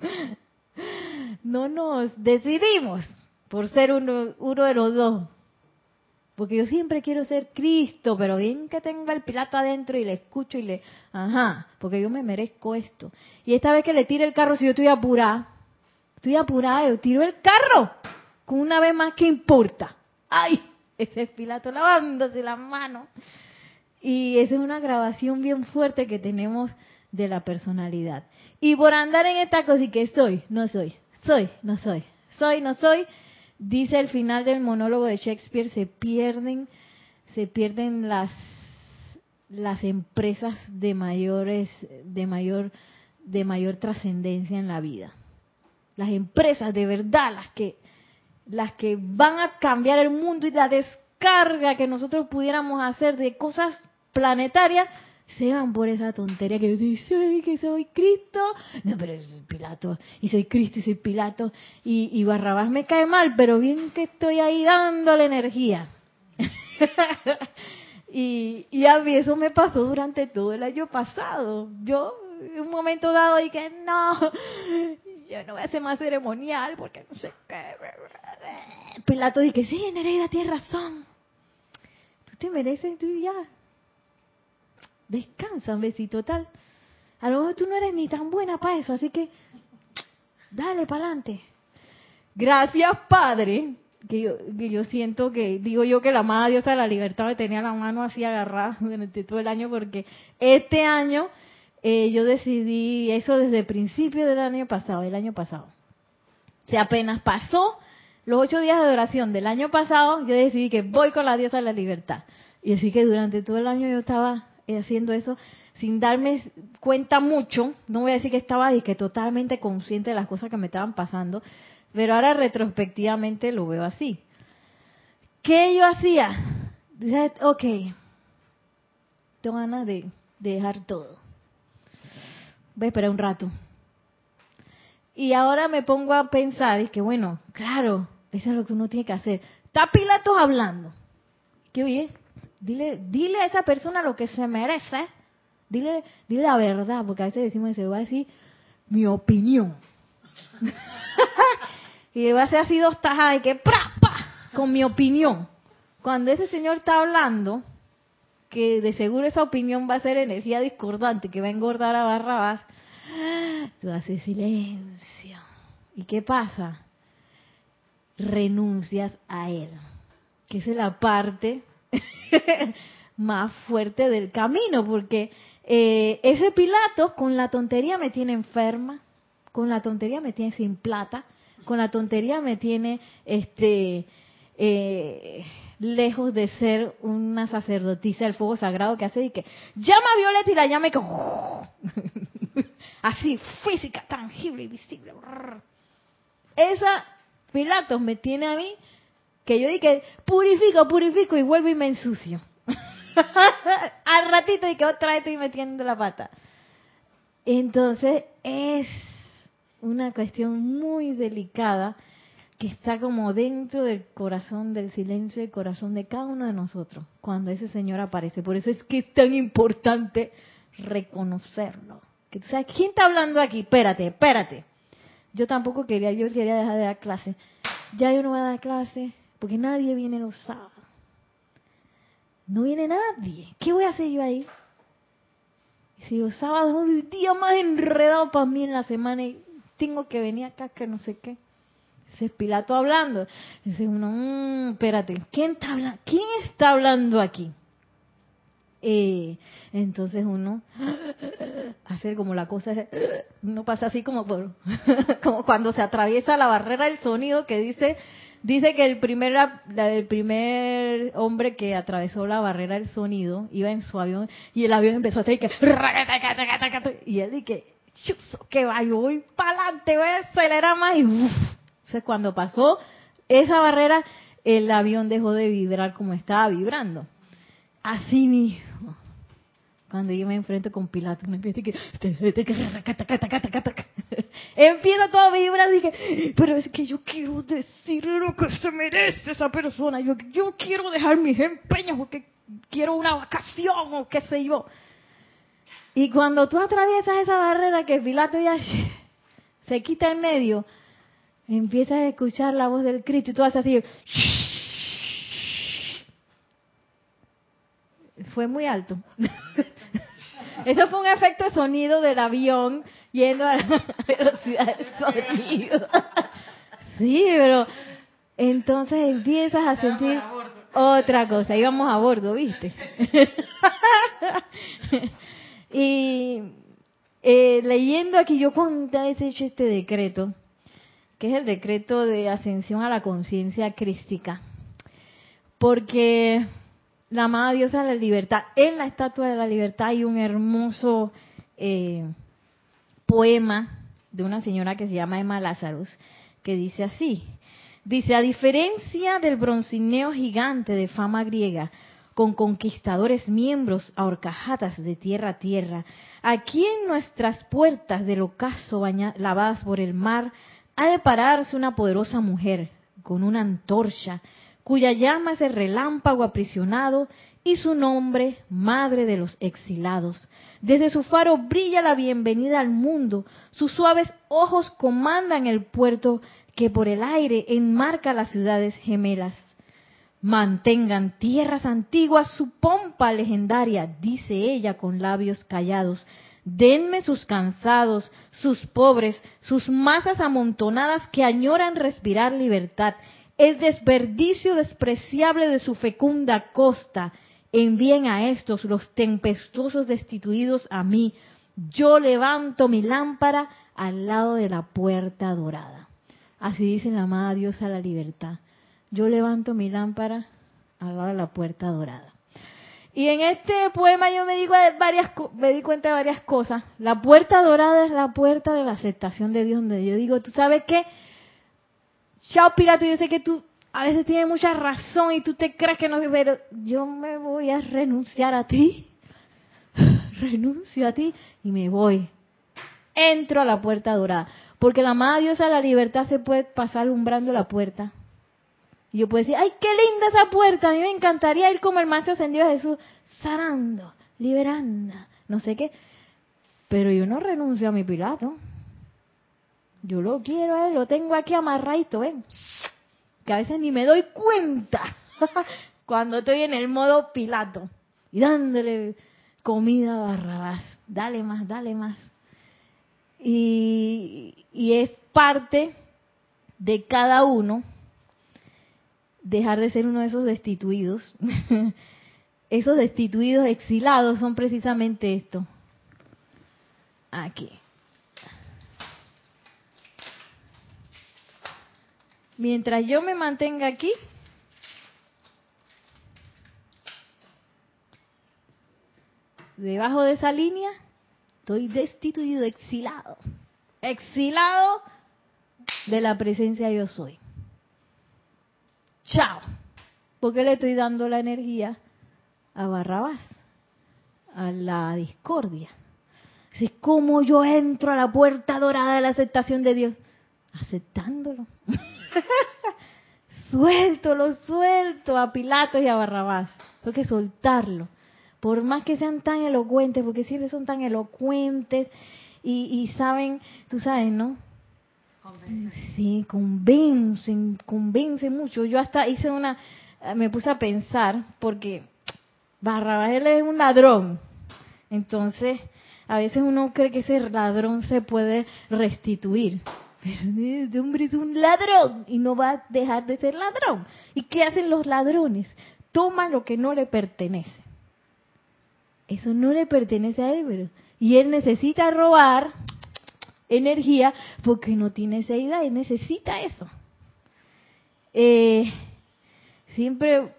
*laughs* no nos decidimos por ser uno, uno de los dos. Porque yo siempre quiero ser Cristo, pero bien que tenga el Pilato adentro y le escucho y le, ajá, porque yo me merezco esto. Y esta vez que le tire el carro, si yo estoy apurada, estoy apurada, yo tiro el carro, con una vez más, ¿qué importa? ¡Ay! Ese es Pilato lavándose las manos. Y esa es una grabación bien fuerte que tenemos de la personalidad. Y por andar en esta cosa y que soy, no soy, soy, no soy, soy, no soy. Dice el final del monólogo de Shakespeare, se pierden, se pierden las las empresas de mayores, de mayor, de mayor trascendencia en la vida. Las empresas de verdad, las que, las que van a cambiar el mundo y la descarga que nosotros pudiéramos hacer de cosas planetarias, se van por esa tontería que yo soy, que soy Cristo. No, pero es Pilato. Y soy Cristo y soy Pilato. Y, y Barrabás me cae mal, pero bien que estoy ahí dándole energía. *laughs* y, y a mí eso me pasó durante todo el año pasado. Yo, en un momento dado, dije, no, yo no voy a hacer más ceremonial porque no sé qué. Pilato dije, sí, Nereida, tienes razón. Tú te mereces, tú ya, descansa un besito tal. A lo mejor tú no eres ni tan buena para eso, así que dale para adelante. Gracias, Padre, que yo, que yo siento que, digo yo que la amada diosa de la libertad me tenía la mano así agarrada *laughs* durante todo el año, porque este año eh, yo decidí eso desde el principio del año pasado, el año pasado. O sea, apenas pasó los ocho días de adoración del año pasado, yo decidí que voy con la diosa de la libertad. Y así que durante todo el año yo estaba haciendo eso sin darme cuenta mucho, no voy a decir que estaba y que totalmente consciente de las cosas que me estaban pasando, pero ahora retrospectivamente lo veo así. ¿Qué yo hacía? Ok, tengo ganas de, de dejar todo. Voy a esperar un rato. Y ahora me pongo a pensar, y que bueno, claro, eso es lo que uno tiene que hacer. Está Pilatos hablando. ¿Qué oye? Dile, dile a esa persona lo que se merece. Dile, dile la verdad, porque a veces decimos, se va a decir mi opinión. *laughs* y va a hacer así dos tajas y que ¡pra, pa! con mi opinión. Cuando ese señor está hablando, que de seguro esa opinión va a ser energía discordante, que va a engordar a Barrabás, *gasps* tú haces silencio. ¿Y qué pasa? Renuncias a él, que es la parte *laughs* más fuerte del camino, porque eh, ese Pilatos con la tontería me tiene enferma, con la tontería me tiene sin plata, con la tontería me tiene este eh, lejos de ser una sacerdotisa del fuego sagrado que hace y que llama a Violeta y la llama y *laughs* así física, tangible y visible. Esa Pilatos me tiene a mí que yo dije purifico, purifico y vuelvo y me ensucio. *laughs* Al ratito y que otra vez estoy metiendo la pata. Entonces es una cuestión muy delicada que está como dentro del corazón, del silencio del corazón de cada uno de nosotros cuando ese Señor aparece. Por eso es que es tan importante reconocerlo. Que tú sabes, ¿quién está hablando aquí? Espérate, espérate. Yo tampoco quería, yo quería dejar de dar clase. Ya yo no voy a dar clase porque nadie viene los sábados. No viene nadie. ¿Qué voy a hacer yo ahí? Si los sábados es el día más enredado para mí en la semana y tengo que venir acá que no sé qué. Ese es Pilato hablando. Dice uno, mmm, espérate, ¿quién está, hablando? ¿quién está hablando aquí? Eh, entonces uno *gasps* hace como la cosa, uno pasa así como por, *laughs* como cuando se atraviesa la barrera del sonido que dice, dice que el primer, primer hombre que atravesó la barrera del sonido iba en su avión y el avión empezó a hacer que, y él dice, que va, yo voy para adelante, voy a acelerar más y entonces cuando pasó esa barrera, el avión dejó de vibrar como estaba vibrando. Así mismo. Cuando yo me enfrento con Pilato, me empieza que empieza todo a vibrar, dije, pero es que yo quiero decir lo que se merece esa persona, yo, yo quiero dejar mis empeños porque quiero una vacación o qué sé yo. Y cuando tú atraviesas esa barrera que Pilato ya *laughs* se quita en medio, empiezas a escuchar la voz del Cristo y tú haces así. Fue muy alto. *laughs* Eso fue un efecto de sonido del avión yendo a la *laughs* velocidad del sonido. *laughs* Sí, pero entonces empiezas a sentir otra cosa. Íbamos a bordo, ¿viste? y eh, leyendo aquí, yo cuando he hecho este decreto, que es el decreto de ascensión a la conciencia crística. Porque la amada diosa de la libertad, en la estatua de la libertad hay un hermoso eh, poema de una señora que se llama Emma Lazarus, que dice así, dice, a diferencia del broncineo gigante de fama griega, con conquistadores miembros a horcajadas de tierra a tierra, aquí en nuestras puertas del ocaso lavadas por el mar, ha de pararse una poderosa mujer con una antorcha, cuya llama es el relámpago aprisionado y su nombre, Madre de los Exilados. Desde su faro brilla la bienvenida al mundo, sus suaves ojos comandan el puerto que por el aire enmarca las ciudades gemelas. Mantengan tierras antiguas su pompa legendaria, dice ella con labios callados. Denme sus cansados, sus pobres, sus masas amontonadas que añoran respirar libertad, el desperdicio despreciable de su fecunda costa, envíen a estos los tempestuosos destituidos a mí. Yo levanto mi lámpara al lado de la puerta dorada. Así dice la amada diosa la libertad. Yo levanto mi lámpara al lado de la puerta dorada. Y en este poema yo me, digo varias, me di cuenta de varias cosas. La puerta dorada es la puerta de la aceptación de Dios, donde yo digo, tú sabes qué, chao pirata, yo sé que tú a veces tiene mucha razón y tú te crees que no, pero yo me voy a renunciar a ti. *sighs* Renuncio a ti y me voy. Entro a la puerta dorada. Porque la amada diosa de la libertad se puede pasar alumbrando la puerta. Y yo puedo decir, ay, qué linda esa puerta. A mí me encantaría ir como el Maestro Ascendido Jesús, sanando, liberando, no sé qué. Pero yo no renuncio a mi Pilato. Yo lo quiero a lo tengo aquí amarradito, ¿ven? que a veces ni me doy cuenta *laughs* cuando estoy en el modo Pilato y dándole comida a Barrabás, dale más, dale más. Y, y es parte de cada uno dejar de ser uno de esos destituidos. *laughs* esos destituidos exilados son precisamente esto. Aquí. Mientras yo me mantenga aquí, debajo de esa línea, estoy destituido, exilado. Exilado de la presencia yo soy. Chao. Porque le estoy dando la energía a Barrabás, a la discordia. Así como yo entro a la puerta dorada de la aceptación de Dios, aceptándolo. *laughs* *laughs* suelto, lo suelto a Pilato y a Barrabás. Tengo que soltarlo. Por más que sean tan elocuentes, porque siempre son tan elocuentes y, saben, tú sabes, ¿no? Sí, convencen, convencen mucho. Yo hasta hice una, me puse a pensar, porque Barrabás él es un ladrón. Entonces, a veces uno cree que ese ladrón se puede restituir. Este hombre es un ladrón y no va a dejar de ser ladrón. ¿Y qué hacen los ladrones? Toman lo que no le pertenece. Eso no le pertenece a él, y él necesita robar energía porque no tiene esa idea y necesita eso. Eh, siempre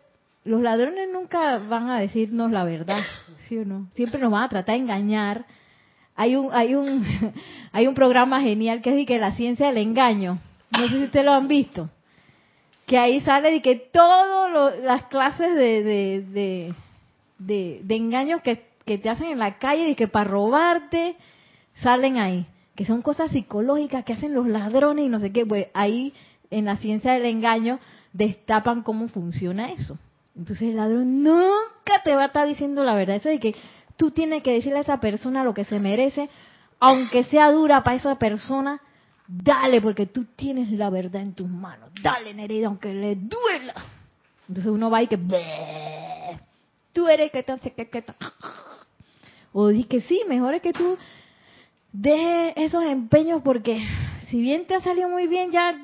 los ladrones nunca van a decirnos la verdad, ¿sí o no? Siempre nos van a tratar de engañar hay un, hay un, *laughs* hay un programa genial que es de que la ciencia del engaño. No sé si ustedes lo han visto. Que ahí sale de que todas las clases de, de, de, engaños que, que, te hacen en la calle y que para robarte salen ahí. Que son cosas psicológicas que hacen los ladrones y no sé qué. Pues ahí en la ciencia del engaño destapan cómo funciona eso. Entonces el ladrón nunca te va a estar diciendo la verdad. Eso de que Tú tienes que decirle a esa persona lo que se merece, aunque sea dura para esa persona, dale, porque tú tienes la verdad en tus manos. Dale, Nereida, aunque le duela. Entonces uno va y que, tú eres que tan, que, que O di que sí, mejor es que tú dejes esos empeños porque si bien te ha salido muy bien, ya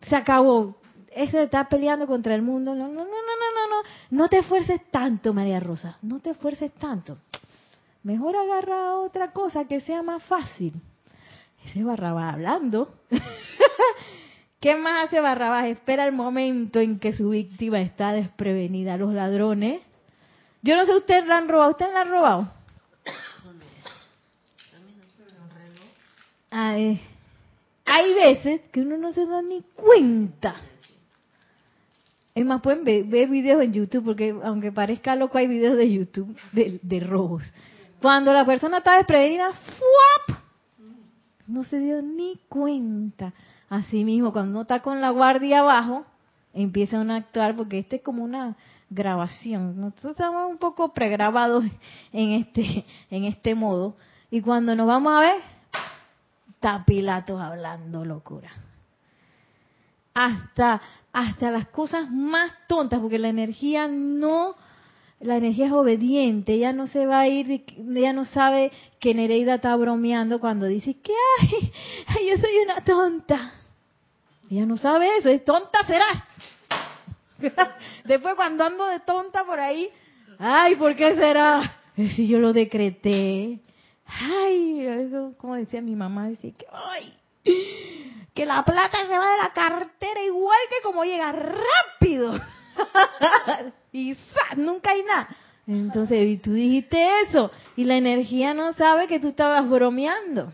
se acabó. Eso de estar peleando contra el mundo, no, no, no, no, no, no, no te esfuerces tanto, María Rosa, no te esfuerces tanto. Mejor agarra otra cosa que sea más fácil. Ese Barrabás hablando. *laughs* ¿Qué más hace Barrabás? Espera el momento en que su víctima está desprevenida. Los ladrones. Yo no sé, ¿ustedes la han robado? ¿Ustedes la han robado? Ay, hay veces que uno no se da ni cuenta. Es más, pueden ver, ver videos en YouTube, porque aunque parezca loco, hay videos de YouTube de, de robos. Cuando la persona está desprevenida, ¡fuap! No se dio ni cuenta. Así mismo, cuando uno está con la guardia abajo, empiezan a actuar, porque este es como una grabación. Nosotros estamos un poco pregrabados *laughs* en este, en este modo. Y cuando nos vamos a ver, está Pilatos hablando locura. Hasta, hasta las cosas más tontas, porque la energía no, la energía es obediente, ella no se va a ir, ella no sabe que Nereida está bromeando cuando dice que ay, *laughs* ay, yo soy una tonta. Ella no sabe eso, es tonta será. *laughs* Después cuando ando de tonta por ahí, ay, ¿por qué será? *laughs* Si yo lo decreté. Ay, como decía mi mamá, decía que, ay, que la plata se va de la cartera igual que como llega rápido. *laughs* y nunca hay nada. Entonces, y tú dijiste eso, y la energía no sabe que tú estabas bromeando.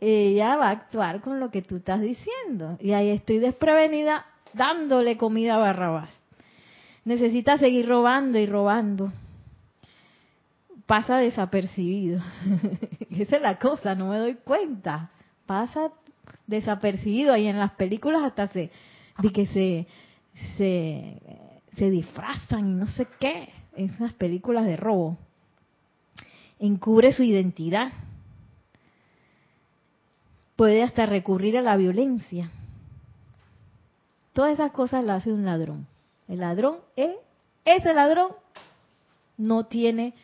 Ella va a actuar con lo que tú estás diciendo. Y ahí estoy desprevenida dándole comida a Barrabás. Necesita seguir robando y robando. Pasa desapercibido. *laughs* Esa es la cosa, no me doy cuenta. Pasa desapercibido y en las películas hasta se de que se se, se disfrazan y no sé qué. En esas películas de robo. Encubre su identidad. Puede hasta recurrir a la violencia. Todas esas cosas las hace un ladrón. El ladrón es ese ladrón no tiene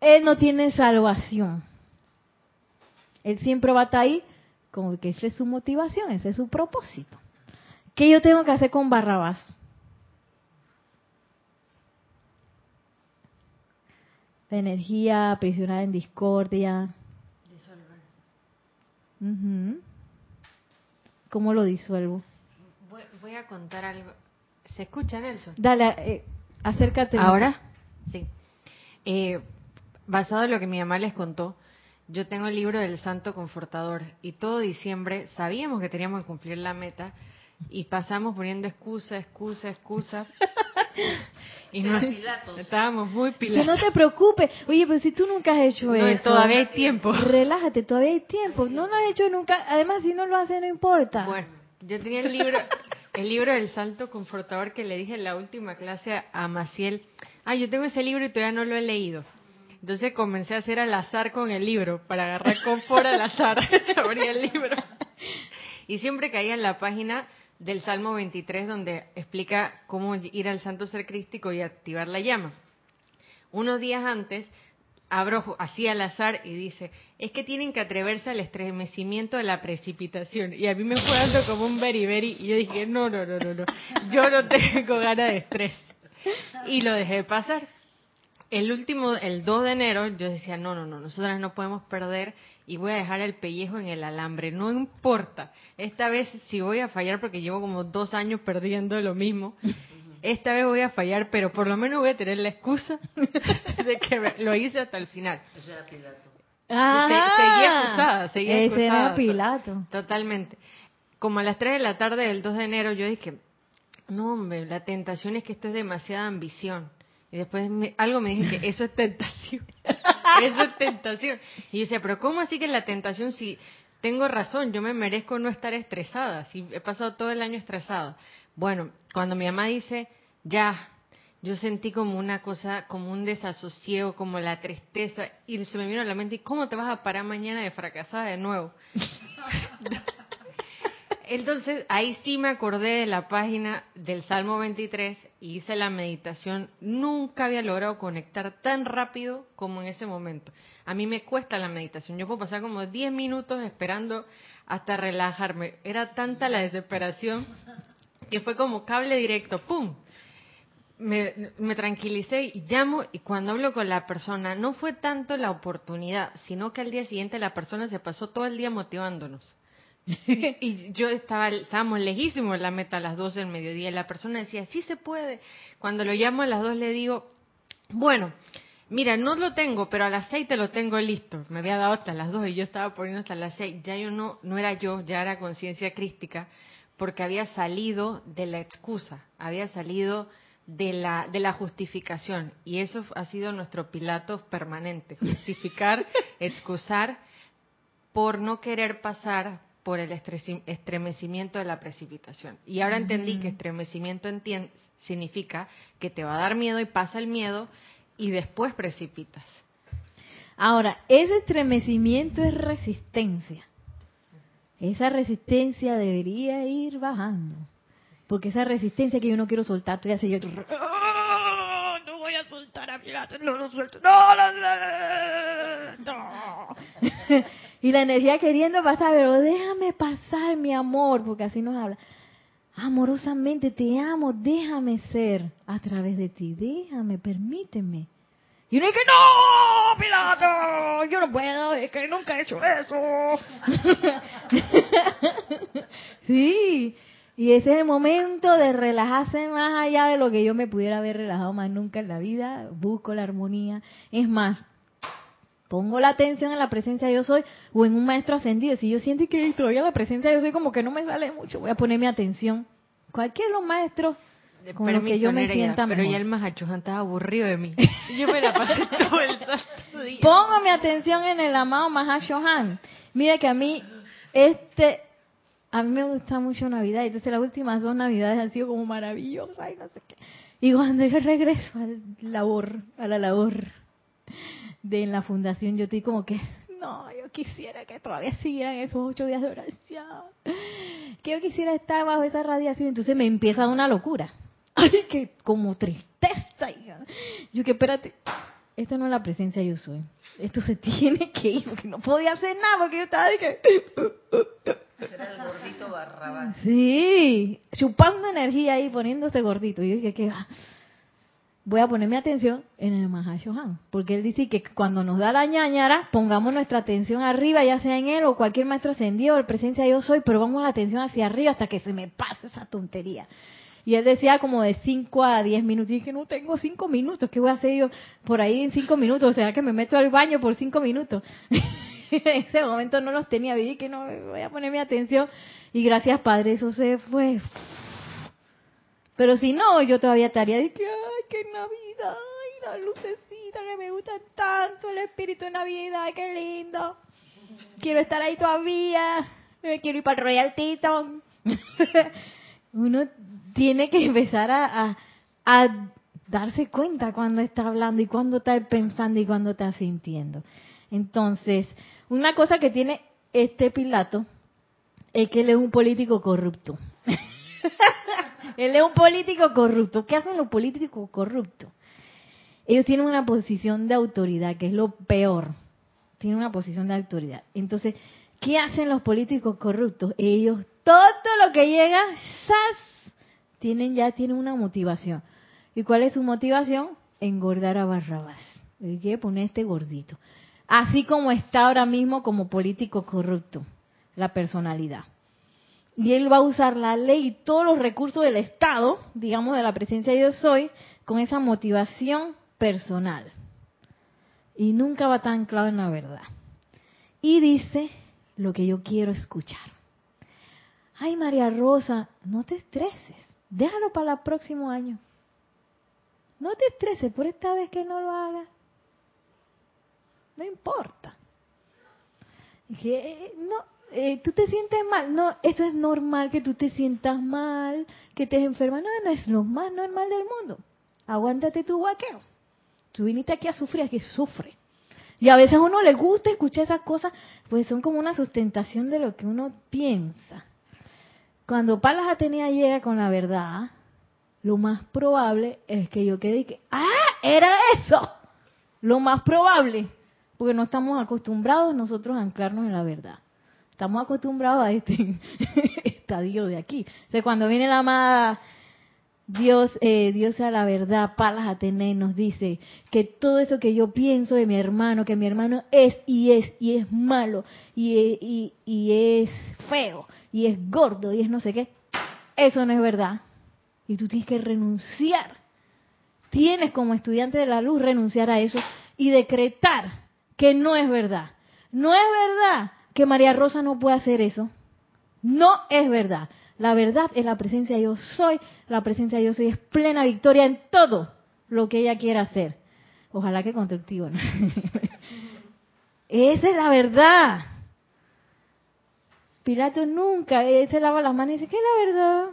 él no tiene salvación. Él siempre va a estar ahí como que esa es su motivación, ese es su propósito. ¿Qué yo tengo que hacer con Barrabás? La energía aprisionada en discordia. Disolver. ¿Cómo lo disuelvo? Voy, a contar algo. ¿Se escucha, Nelson? Dale, eh, acércate. ¿Ahora? Sí. Eh, basado en lo que mi mamá les contó, yo tengo el libro del Santo Confortador y todo diciembre sabíamos que teníamos que cumplir la meta y pasamos poniendo excusa, excusa, excusa. *laughs* y no, estábamos muy pilatos. Que no te preocupes. Oye, pero si tú nunca has hecho eso. todavía hay tiempo. Relájate, todavía hay tiempo. No lo has hecho nunca. Además, si no lo haces, no importa. Bueno, yo tenía el libro, el libro del Santo Confortador que le dije en la última clase a Maciel. Ah, yo tengo ese libro y todavía no lo he leído. Entonces comencé a hacer al azar con el libro, para agarrar confort al azar. *laughs* Abría el libro. Y siempre caía en la página del Salmo 23 donde explica cómo ir al santo ser crístico y activar la llama. Unos días antes abro así al azar y dice, es que tienen que atreverse al estremecimiento de la precipitación. Y a mí me fue dando como un beriberi y yo dije, no, no, no, no, no, yo no tengo ganas de estrés. Y lo dejé pasar el último, el 2 de enero, yo decía, no, no, no, nosotras no podemos perder y voy a dejar el pellejo en el alambre, no importa. Esta vez si voy a fallar, porque llevo como dos años perdiendo lo mismo, esta vez voy a fallar, pero por lo menos voy a tener la excusa *laughs* de que lo hice hasta el final. Ese era Pilato. Ah, seguía acusada, seguía ese era Pilato. Totalmente. Como a las 3 de la tarde del 2 de enero, yo dije, no, hombre, la tentación es que esto es demasiada ambición y después algo me dije que eso es tentación. *laughs* eso es tentación. Y yo decía, pero ¿cómo así que la tentación si tengo razón, yo me merezco no estar estresada, si he pasado todo el año estresada? Bueno, cuando mi mamá dice, ya, yo sentí como una cosa, como un desasosiego, como la tristeza, y se me vino a la mente, ¿y cómo te vas a parar mañana de fracasada de nuevo? *laughs* Entonces ahí sí me acordé de la página del Salmo 23 y hice la meditación. Nunca había logrado conectar tan rápido como en ese momento. A mí me cuesta la meditación. Yo puedo pasar como 10 minutos esperando hasta relajarme. Era tanta la desesperación que fue como cable directo. ¡Pum! Me, me, tranquilicé y llamo y cuando hablo con la persona no fue tanto la oportunidad, sino que al día siguiente la persona se pasó todo el día motivándonos *laughs* y, yo estaba, estábamos lejísimos de la meta a las 12 del mediodía. Y la persona decía, sí se puede. Cuando lo llamo a las 2 le digo, bueno, mira, no lo tengo, pero a las 6 te lo tengo listo. Me había dado hasta las 2 y yo estaba poniendo hasta las 6. Ya yo no, no era yo, ya era conciencia crística, porque había salido de la excusa, había salido de la, de la justificación. Y eso ha sido nuestro pilato permanente, justificar, *laughs* excusar por no querer pasar por el estremecimiento de la precipitación. Y ahora entendí que estremecimiento significa que te va a dar miedo y pasa el miedo y después precipitas. Ahora, ese estremecimiento es resistencia. Esa resistencia debería ir bajando. Porque esa resistencia que yo no quiero soltar, estoy así, yo, ¡Ah! no voy a soltar a mi no lo suelto, no, no, no. *laughs* y la energía queriendo pasar, pero déjame pasar, mi amor, porque así nos habla. Amorosamente te amo, déjame ser a través de ti, déjame, permíteme. Y uno dice, no, Pilato, yo no puedo, es que nunca he hecho eso. *laughs* sí, y ese es el momento de relajarse más allá de lo que yo me pudiera haber relajado más nunca en la vida. Busco la armonía. Es más, pongo la atención en la presencia de yo soy o en un maestro ascendido. Si yo siento que todavía la presencia de yo soy como que no me sale mucho, voy a poner mi atención. Cualquier los maestros con los que yo me sienta Pero ya el Mahachohan estaba aburrido de mí. *laughs* Yo me la pasé todo el día. Pongo mi atención en el amado Mahashohan. Mira que a mí este a mí me gusta mucho Navidad, entonces las últimas dos Navidades han sido como maravillosas y no sé qué. Y cuando yo regreso a la labor, a la labor de en la fundación, yo estoy como que, no, yo quisiera que todavía siguieran esos ocho días de oración, que yo quisiera estar bajo esa radiación, entonces me empieza una locura, *laughs* ay, que como tristeza, yo que espérate, esta no es la presencia yo soy, esto se *laughs* tiene que ir, porque no podía hacer nada, porque yo estaba de que... Era el gordito Barrabás. Sí, chupando energía ahí, poniéndose gordito. Y yo dije que voy a poner mi atención en el Mahashohan, porque él dice que cuando nos da la ñañara, pongamos nuestra atención arriba, ya sea en él o cualquier maestro ascendido, el presencia yo soy, pero vamos la atención hacia arriba hasta que se me pase esa tontería. Y él decía como de 5 a 10 minutos. Y dije, no tengo 5 minutos. ¿Qué voy a hacer yo por ahí en 5 minutos? O sea, que me meto al baño por 5 minutos. *laughs* en ese momento no los tenía. Dije que no voy a poner mi atención. Y gracias, Padre, eso se fue. Pero si no, yo todavía estaría de que, ay, qué Navidad, ay, la lucecita que me gusta tanto, el espíritu de Navidad, qué lindo. Quiero estar ahí todavía, me quiero ir para el Royal. *laughs* Uno tiene que empezar a, a, darse cuenta cuando está hablando y cuando está pensando y cuando está sintiendo. Entonces, una cosa que tiene este Pilato es que él es un político corrupto. *laughs* él es un político corrupto. ¿Qué hacen los políticos corruptos? Ellos tienen una posición de autoridad, que es lo peor. Tienen una posición de autoridad. Entonces, ¿qué hacen los políticos corruptos? Ellos, todo lo que llega, ¡zas! tienen ya tienen una motivación. ¿Y cuál es su motivación? Engordar a Barrabás. Le quiere poner este gordito. Así como está ahora mismo como político corrupto, la personalidad. Y él va a usar la ley y todos los recursos del Estado, digamos de la presencia de Dios soy, con esa motivación personal. Y nunca va a estar anclado en la verdad. Y dice lo que yo quiero escuchar. Ay, María Rosa, no te estreses. Déjalo para el próximo año. No te estreses por esta vez que no lo hagas. No importa. Que, no, eh, tú te sientes mal. No, esto es normal que tú te sientas mal, que te enfermas. No, no es lo más normal del mundo. Aguántate tu vaqueo. Tú viniste aquí a sufrir, aquí sufre. Y a veces a uno le gusta escuchar esas cosas, pues son como una sustentación de lo que uno piensa. Cuando Palas Atenea llega con la verdad, lo más probable es que yo quede y que, ¡ah! ¡Era eso! Lo más probable, porque no estamos acostumbrados nosotros a anclarnos en la verdad. Estamos acostumbrados a este *laughs* estadio de aquí. O sea, cuando viene la amada Dios, eh, Dios a la verdad, Palas Atenea nos dice que todo eso que yo pienso de mi hermano, que mi hermano es y es y es malo y, y, y es feo y es gordo y es no sé qué, eso no es verdad. Y tú tienes que renunciar. Tienes como estudiante de la luz renunciar a eso y decretar que no es verdad. No es verdad que María Rosa no puede hacer eso. No es verdad. La verdad es la presencia yo soy. La presencia yo soy es plena victoria en todo lo que ella quiera hacer. Ojalá que constructivo. *laughs* Esa es la verdad. Pilato nunca se lava las manos y dice, ¿qué es la verdad?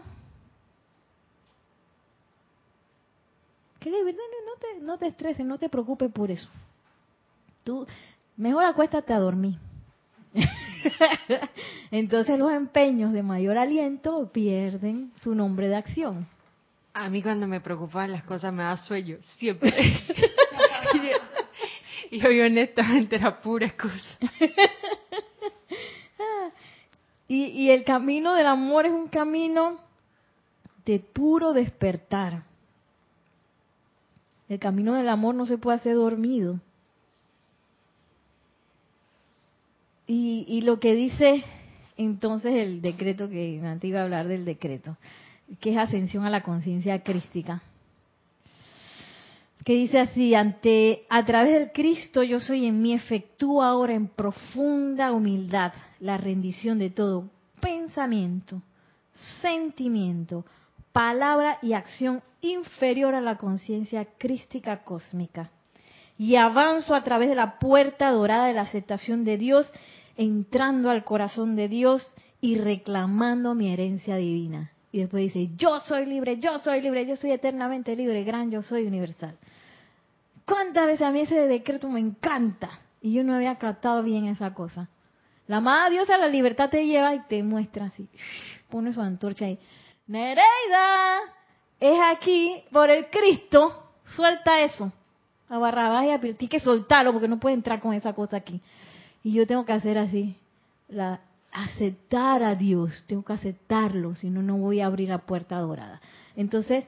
¿Qué es verdad? No, no, te, no te estreses, no te preocupes por eso. Tú, mejor acuéstate a dormir. *laughs* Entonces los empeños de mayor aliento pierden su nombre de acción. A mí cuando me preocupan las cosas me da sueño, siempre. *laughs* y hoy honestamente era pura excusa. *laughs* y, y el camino del amor es un camino de puro despertar. El camino del amor no se puede hacer dormido. Y, y lo que dice entonces el decreto, que antes iba a hablar del decreto, que es ascensión a la conciencia crística, que dice así, ante, a través del Cristo yo soy en mí, efectúo ahora en profunda humildad la rendición de todo pensamiento, sentimiento, palabra y acción inferior a la conciencia crística cósmica. Y avanzo a través de la puerta dorada de la aceptación de Dios entrando al corazón de Dios y reclamando mi herencia divina. Y después dice, yo soy libre, yo soy libre, yo soy eternamente libre, gran yo soy universal. ¿Cuántas veces a mí ese decreto me encanta? Y yo no había captado bien esa cosa. La amada diosa la libertad te lleva y te muestra así. Pone su antorcha ahí. Nereida, es aquí por el Cristo. Suelta eso. A Barrabás y a Tienes que soltarlo porque no puede entrar con esa cosa aquí. Y yo tengo que hacer así, la, aceptar a Dios, tengo que aceptarlo, si no, no voy a abrir la puerta dorada. Entonces,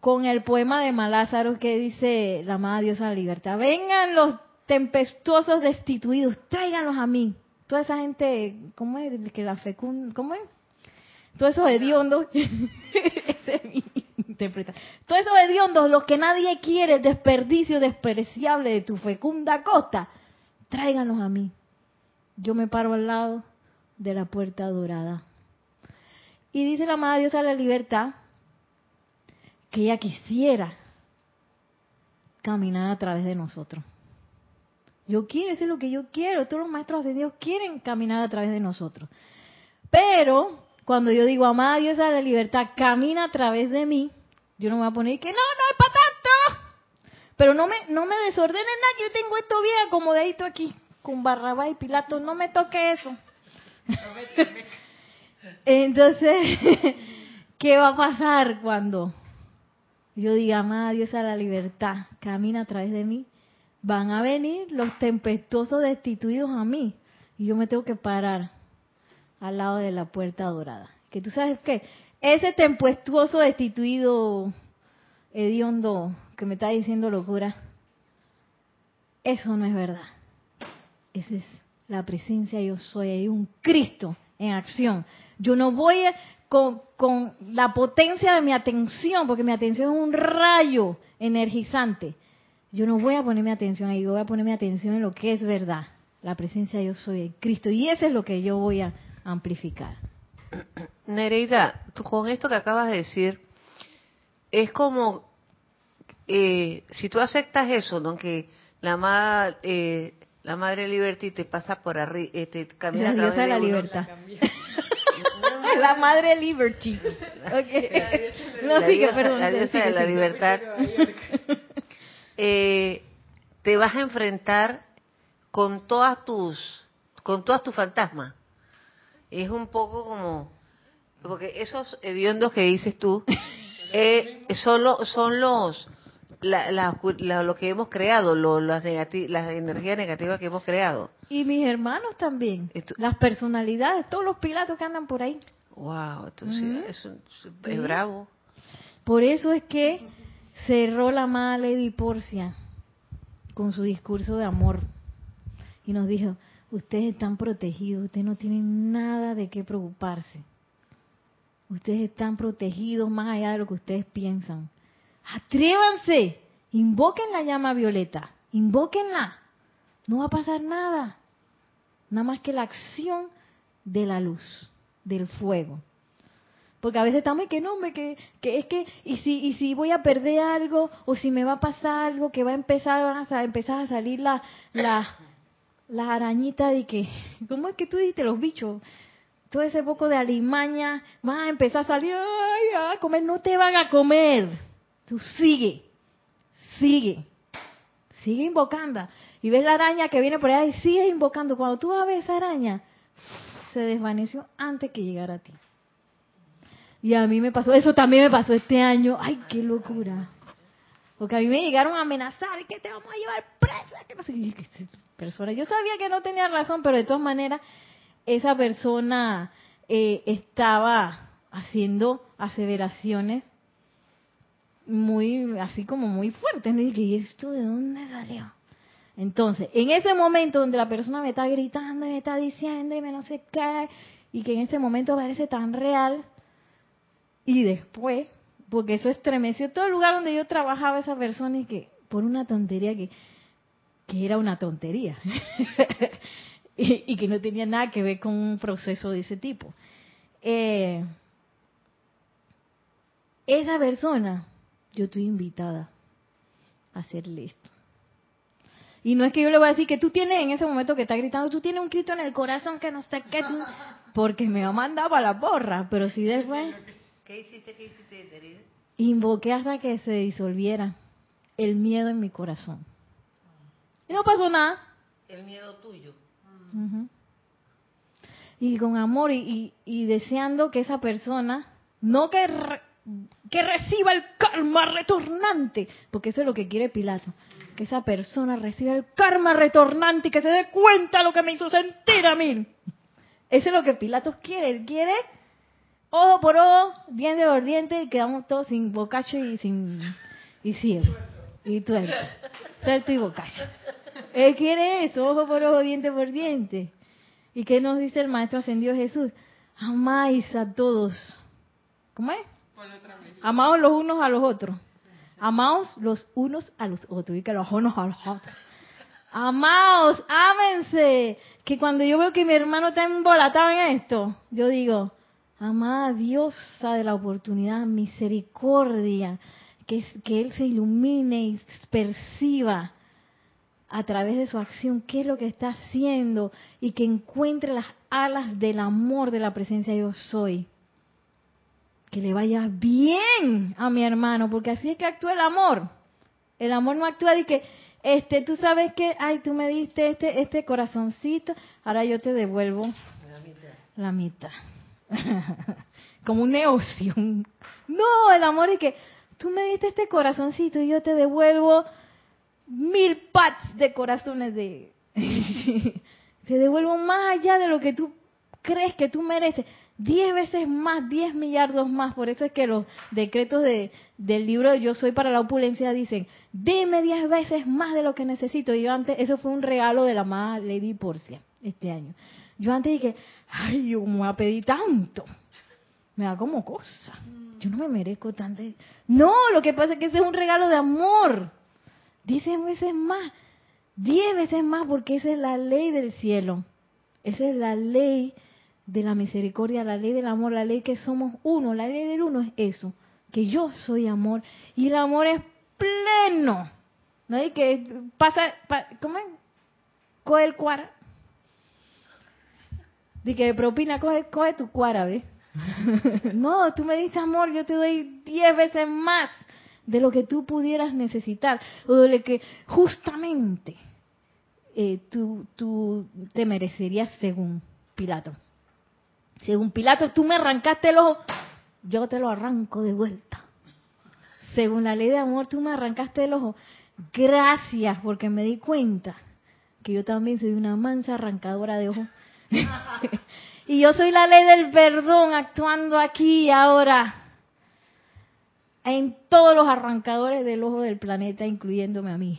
con el poema de Malázaro que dice la amada diosa de la libertad, vengan los tempestuosos destituidos, tráiganlos a mí. Toda esa gente, ¿cómo es? Que la fecunda, ¿cómo es? Todos esos hediondos, *laughs* ese es mi interpretación. Todos esos hediondos, los que nadie quiere, desperdicio despreciable de tu fecunda costa, tráiganlos a mí. Yo me paro al lado de la puerta dorada. Y dice la amada diosa de la libertad que ella quisiera caminar a través de nosotros. Yo quiero, eso es lo que yo quiero. Todos los maestros de Dios quieren caminar a través de nosotros. Pero cuando yo digo, amada diosa de la libertad, camina a través de mí, yo no me voy a poner que no, no es para pero no me, no me desordenen nada, yo tengo esto bien acomodadito aquí, con Barrabá y Pilato, no me toque eso. *laughs* Entonces, *laughs* ¿qué va a pasar cuando yo diga, amada Dios a la libertad, camina a través de mí? Van a venir los tempestuosos destituidos a mí y yo me tengo que parar al lado de la puerta dorada. Que tú sabes que ese tempestuoso destituido hediondo que me está diciendo locura, eso no es verdad. Esa es la presencia yo soy, hay un Cristo en acción. Yo no voy con, con la potencia de mi atención, porque mi atención es un rayo energizante. Yo no voy a poner mi atención ahí, yo voy a poner mi atención en lo que es verdad. La presencia yo soy de Cristo. Y eso es lo que yo voy a amplificar. Nereida, con esto que acabas de decir, es como eh, si tú aceptas eso, ¿no? Que la, eh, la Madre Liberty te pasa por arriba, eh, te camina la *laughs* diosa de la libertad. La, Madre Liberty. Okay. La, diosa, perdón, la diosa de la libertad. *laughs* Eh, te vas a enfrentar con todas tus, con todas tus fantasmas. Es un poco como, porque esos hediondos que dices tú, *laughs* eh, son, son los la, lo que hemos creado, lo, las, las energías negativas que hemos creado. Y mis hermanos también. las personalidades, todos los pilatos que andan por ahí. Wow, entonces es, bravo. Por eso es que cerró la amada Lady Porcia con su discurso de amor y nos dijo, ustedes están protegidos, ustedes no tienen nada de qué preocuparse. Ustedes están protegidos más allá de lo que ustedes piensan. Atrévanse, invoquen la llama violeta, invóquenla. No va a pasar nada. Nada más que la acción de la luz, del fuego. Porque a veces estamos y que no, me, que, que es que, y si, y si voy a perder algo, o si me va a pasar algo, que va a empezar, a empezar a salir la, la, la arañita de que, ¿cómo es que tú dices los bichos? Todo ese poco de alimaña, va a empezar a salir, ay, a comer, no te van a comer. Tú sigue, sigue, sigue invocando. Y ves la araña que viene por allá y sigue invocando. Cuando tú vas a ver esa araña, se desvaneció antes que llegara a ti. Y a mí me pasó, eso también me pasó este año. Ay, qué locura. Porque a mí me llegaron a amenazar, que te vamos a llevar presa, que no persona. Yo sabía que no tenía razón, pero de todas maneras, esa persona eh, estaba haciendo aseveraciones muy, así como muy fuertes. Y dije, ¿y esto de dónde salió? Entonces, en ese momento donde la persona me está gritando y me está diciendo y me no sé qué, y que en ese momento parece tan real, y después, porque eso estremeció todo el lugar donde yo trabajaba esa persona y que por una tontería que, que era una tontería *laughs* y, que no tenía nada que ver con un proceso de ese tipo. Eh, esa persona, yo estoy invitada a hacerle esto. Y no es que yo le voy a decir que tú tienes en ese momento que está gritando, tú tienes un grito en el corazón que no sé qué, tú, *laughs* porque me va a mandar para la porra, pero si después ¿Qué hiciste? ¿Qué hiciste, Invoqué hasta que se disolviera el miedo en mi corazón. Y no pasó nada. El miedo tuyo. Y con amor y, deseando que esa persona, no que, que reciba el karma retornante, porque eso es lo que quiere Pilato, que esa persona reciba el karma retornante y que se dé cuenta de lo que me hizo sentir a mí. Eso es lo que Pilato quiere. Él quiere ojo por ojo, diente por diente, y quedamos todos sin bocacho y sin y ciego. Y tuerto. Tuerto y bocacho. Él quiere eso, ojo por ojo, diente por diente. ¿Y qué nos dice el Maestro Ascendido Jesús? Amáis a todos. ¿Cómo es? Amaos los unos a los otros. Amaos los unos a los otros. Y que los unos a los otros. Amaos, ámense. Que cuando yo veo que mi hermano está embolatado en esto, yo digo, amada diosa de la oportunidad, misericordia, que, que Él se ilumine y perciba a través de su acción qué es lo que está haciendo y que encuentre las alas del amor de la presencia yo soy. Que le vaya bien a mi hermano, porque así es que actúa el amor. El amor no actúa de que, este, tú sabes que, ay, tú me diste este, este corazoncito, ahora yo te devuelvo la mitad. *laughs* Como un negocio. No, el amor es que tú me diste este corazoncito y yo te devuelvo mil pats de corazones de... *laughs* te devuelvo más allá de lo que tú crees que tú mereces. Diez veces más, diez millardos más. Por eso es que los decretos de, del libro Yo Soy para la Opulencia dicen, dime diez veces más de lo que necesito. Y yo antes, eso fue un regalo de la amada Lady Porcia este año. Yo antes dije, ay, yo me voy a pedir tanto. Me da como cosa. Yo no me merezco tanto. No, lo que pasa es que ese es un regalo de amor. Diez veces más. Diez veces más porque esa es la ley del cielo. Esa es la ley de la misericordia, la ley del amor, la ley que somos uno. La ley del uno es eso, que yo soy amor. Y el amor es pleno. No hay que pasa, ¿cómo es? Coge el cuara de que propina, coge, coge tu cuara, ¿ves? *laughs* no, tú me dices amor, yo te doy diez veces más de lo que tú pudieras necesitar, o de lo que justamente eh, tú, tú te merecerías según Pilato. Según Pilato, tú me arrancaste el ojo, yo te lo arranco de vuelta. Según la ley de amor, tú me arrancaste el ojo. Gracias, porque me di cuenta que yo también soy una mansa arrancadora de ojos *laughs* y yo soy la ley del perdón actuando aquí y ahora. en todos los arrancadores del ojo del planeta, incluyéndome a mí.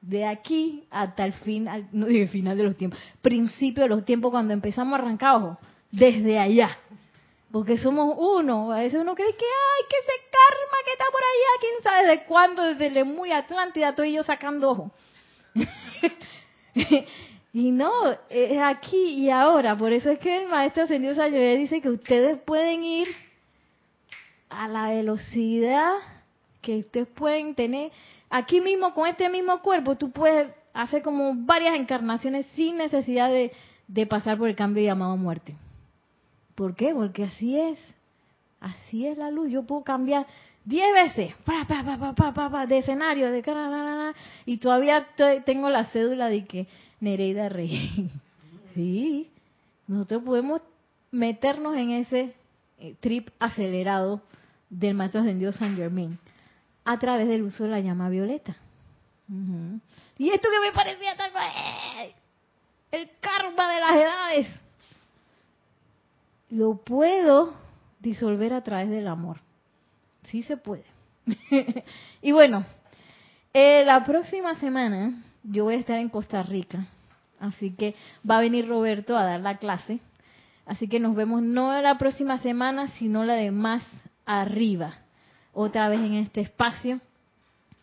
De aquí hasta el final, no digo final de los tiempos, principio de los tiempos cuando empezamos a arrancar ojo, desde allá. Porque somos uno. A veces uno cree que, ay, que ese karma que está por allá, quién sabe de cuándo, desde el muy Atlántida estoy yo sacando ojo. *laughs* y no, es aquí y ahora. Por eso es que el maestro ascendido Sayoya dice que ustedes pueden ir a la velocidad que ustedes pueden tener. Aquí mismo, con este mismo cuerpo, tú puedes hacer como varias encarnaciones sin necesidad de pasar por el cambio llamado muerte. ¿Por qué? Porque así es. Así es la luz. Yo puedo cambiar diez veces pa, pa, pa, de escenario, de y todavía tengo la cédula de que Nereida Rey. *laughs* sí, nosotros podemos meternos en ese eh, trip acelerado del maestro ascendido San Germain a través del uso de la llama violeta. Y esto que me parecía tan... ¡eh! El karma de las edades. Lo puedo disolver a través del amor. Sí se puede. *laughs* y bueno, eh, la próxima semana yo voy a estar en Costa Rica. Así que va a venir Roberto a dar la clase. Así que nos vemos no la próxima semana, sino la de más arriba, otra vez en este espacio.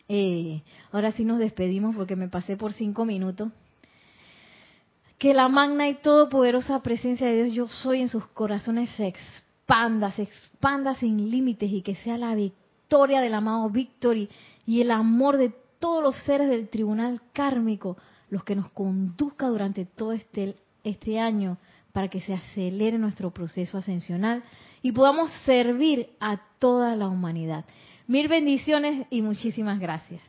Eh, ahora sí nos despedimos porque me pasé por cinco minutos. Que la magna y todopoderosa presencia de Dios yo soy en sus corazones se expanda, se expanda sin límites y que sea la victoria del amado Victory y el amor de todos los seres del tribunal kármico los que nos conduzca durante todo este, este año para que se acelere nuestro proceso ascensional y podamos servir a toda la humanidad. Mil bendiciones y muchísimas gracias.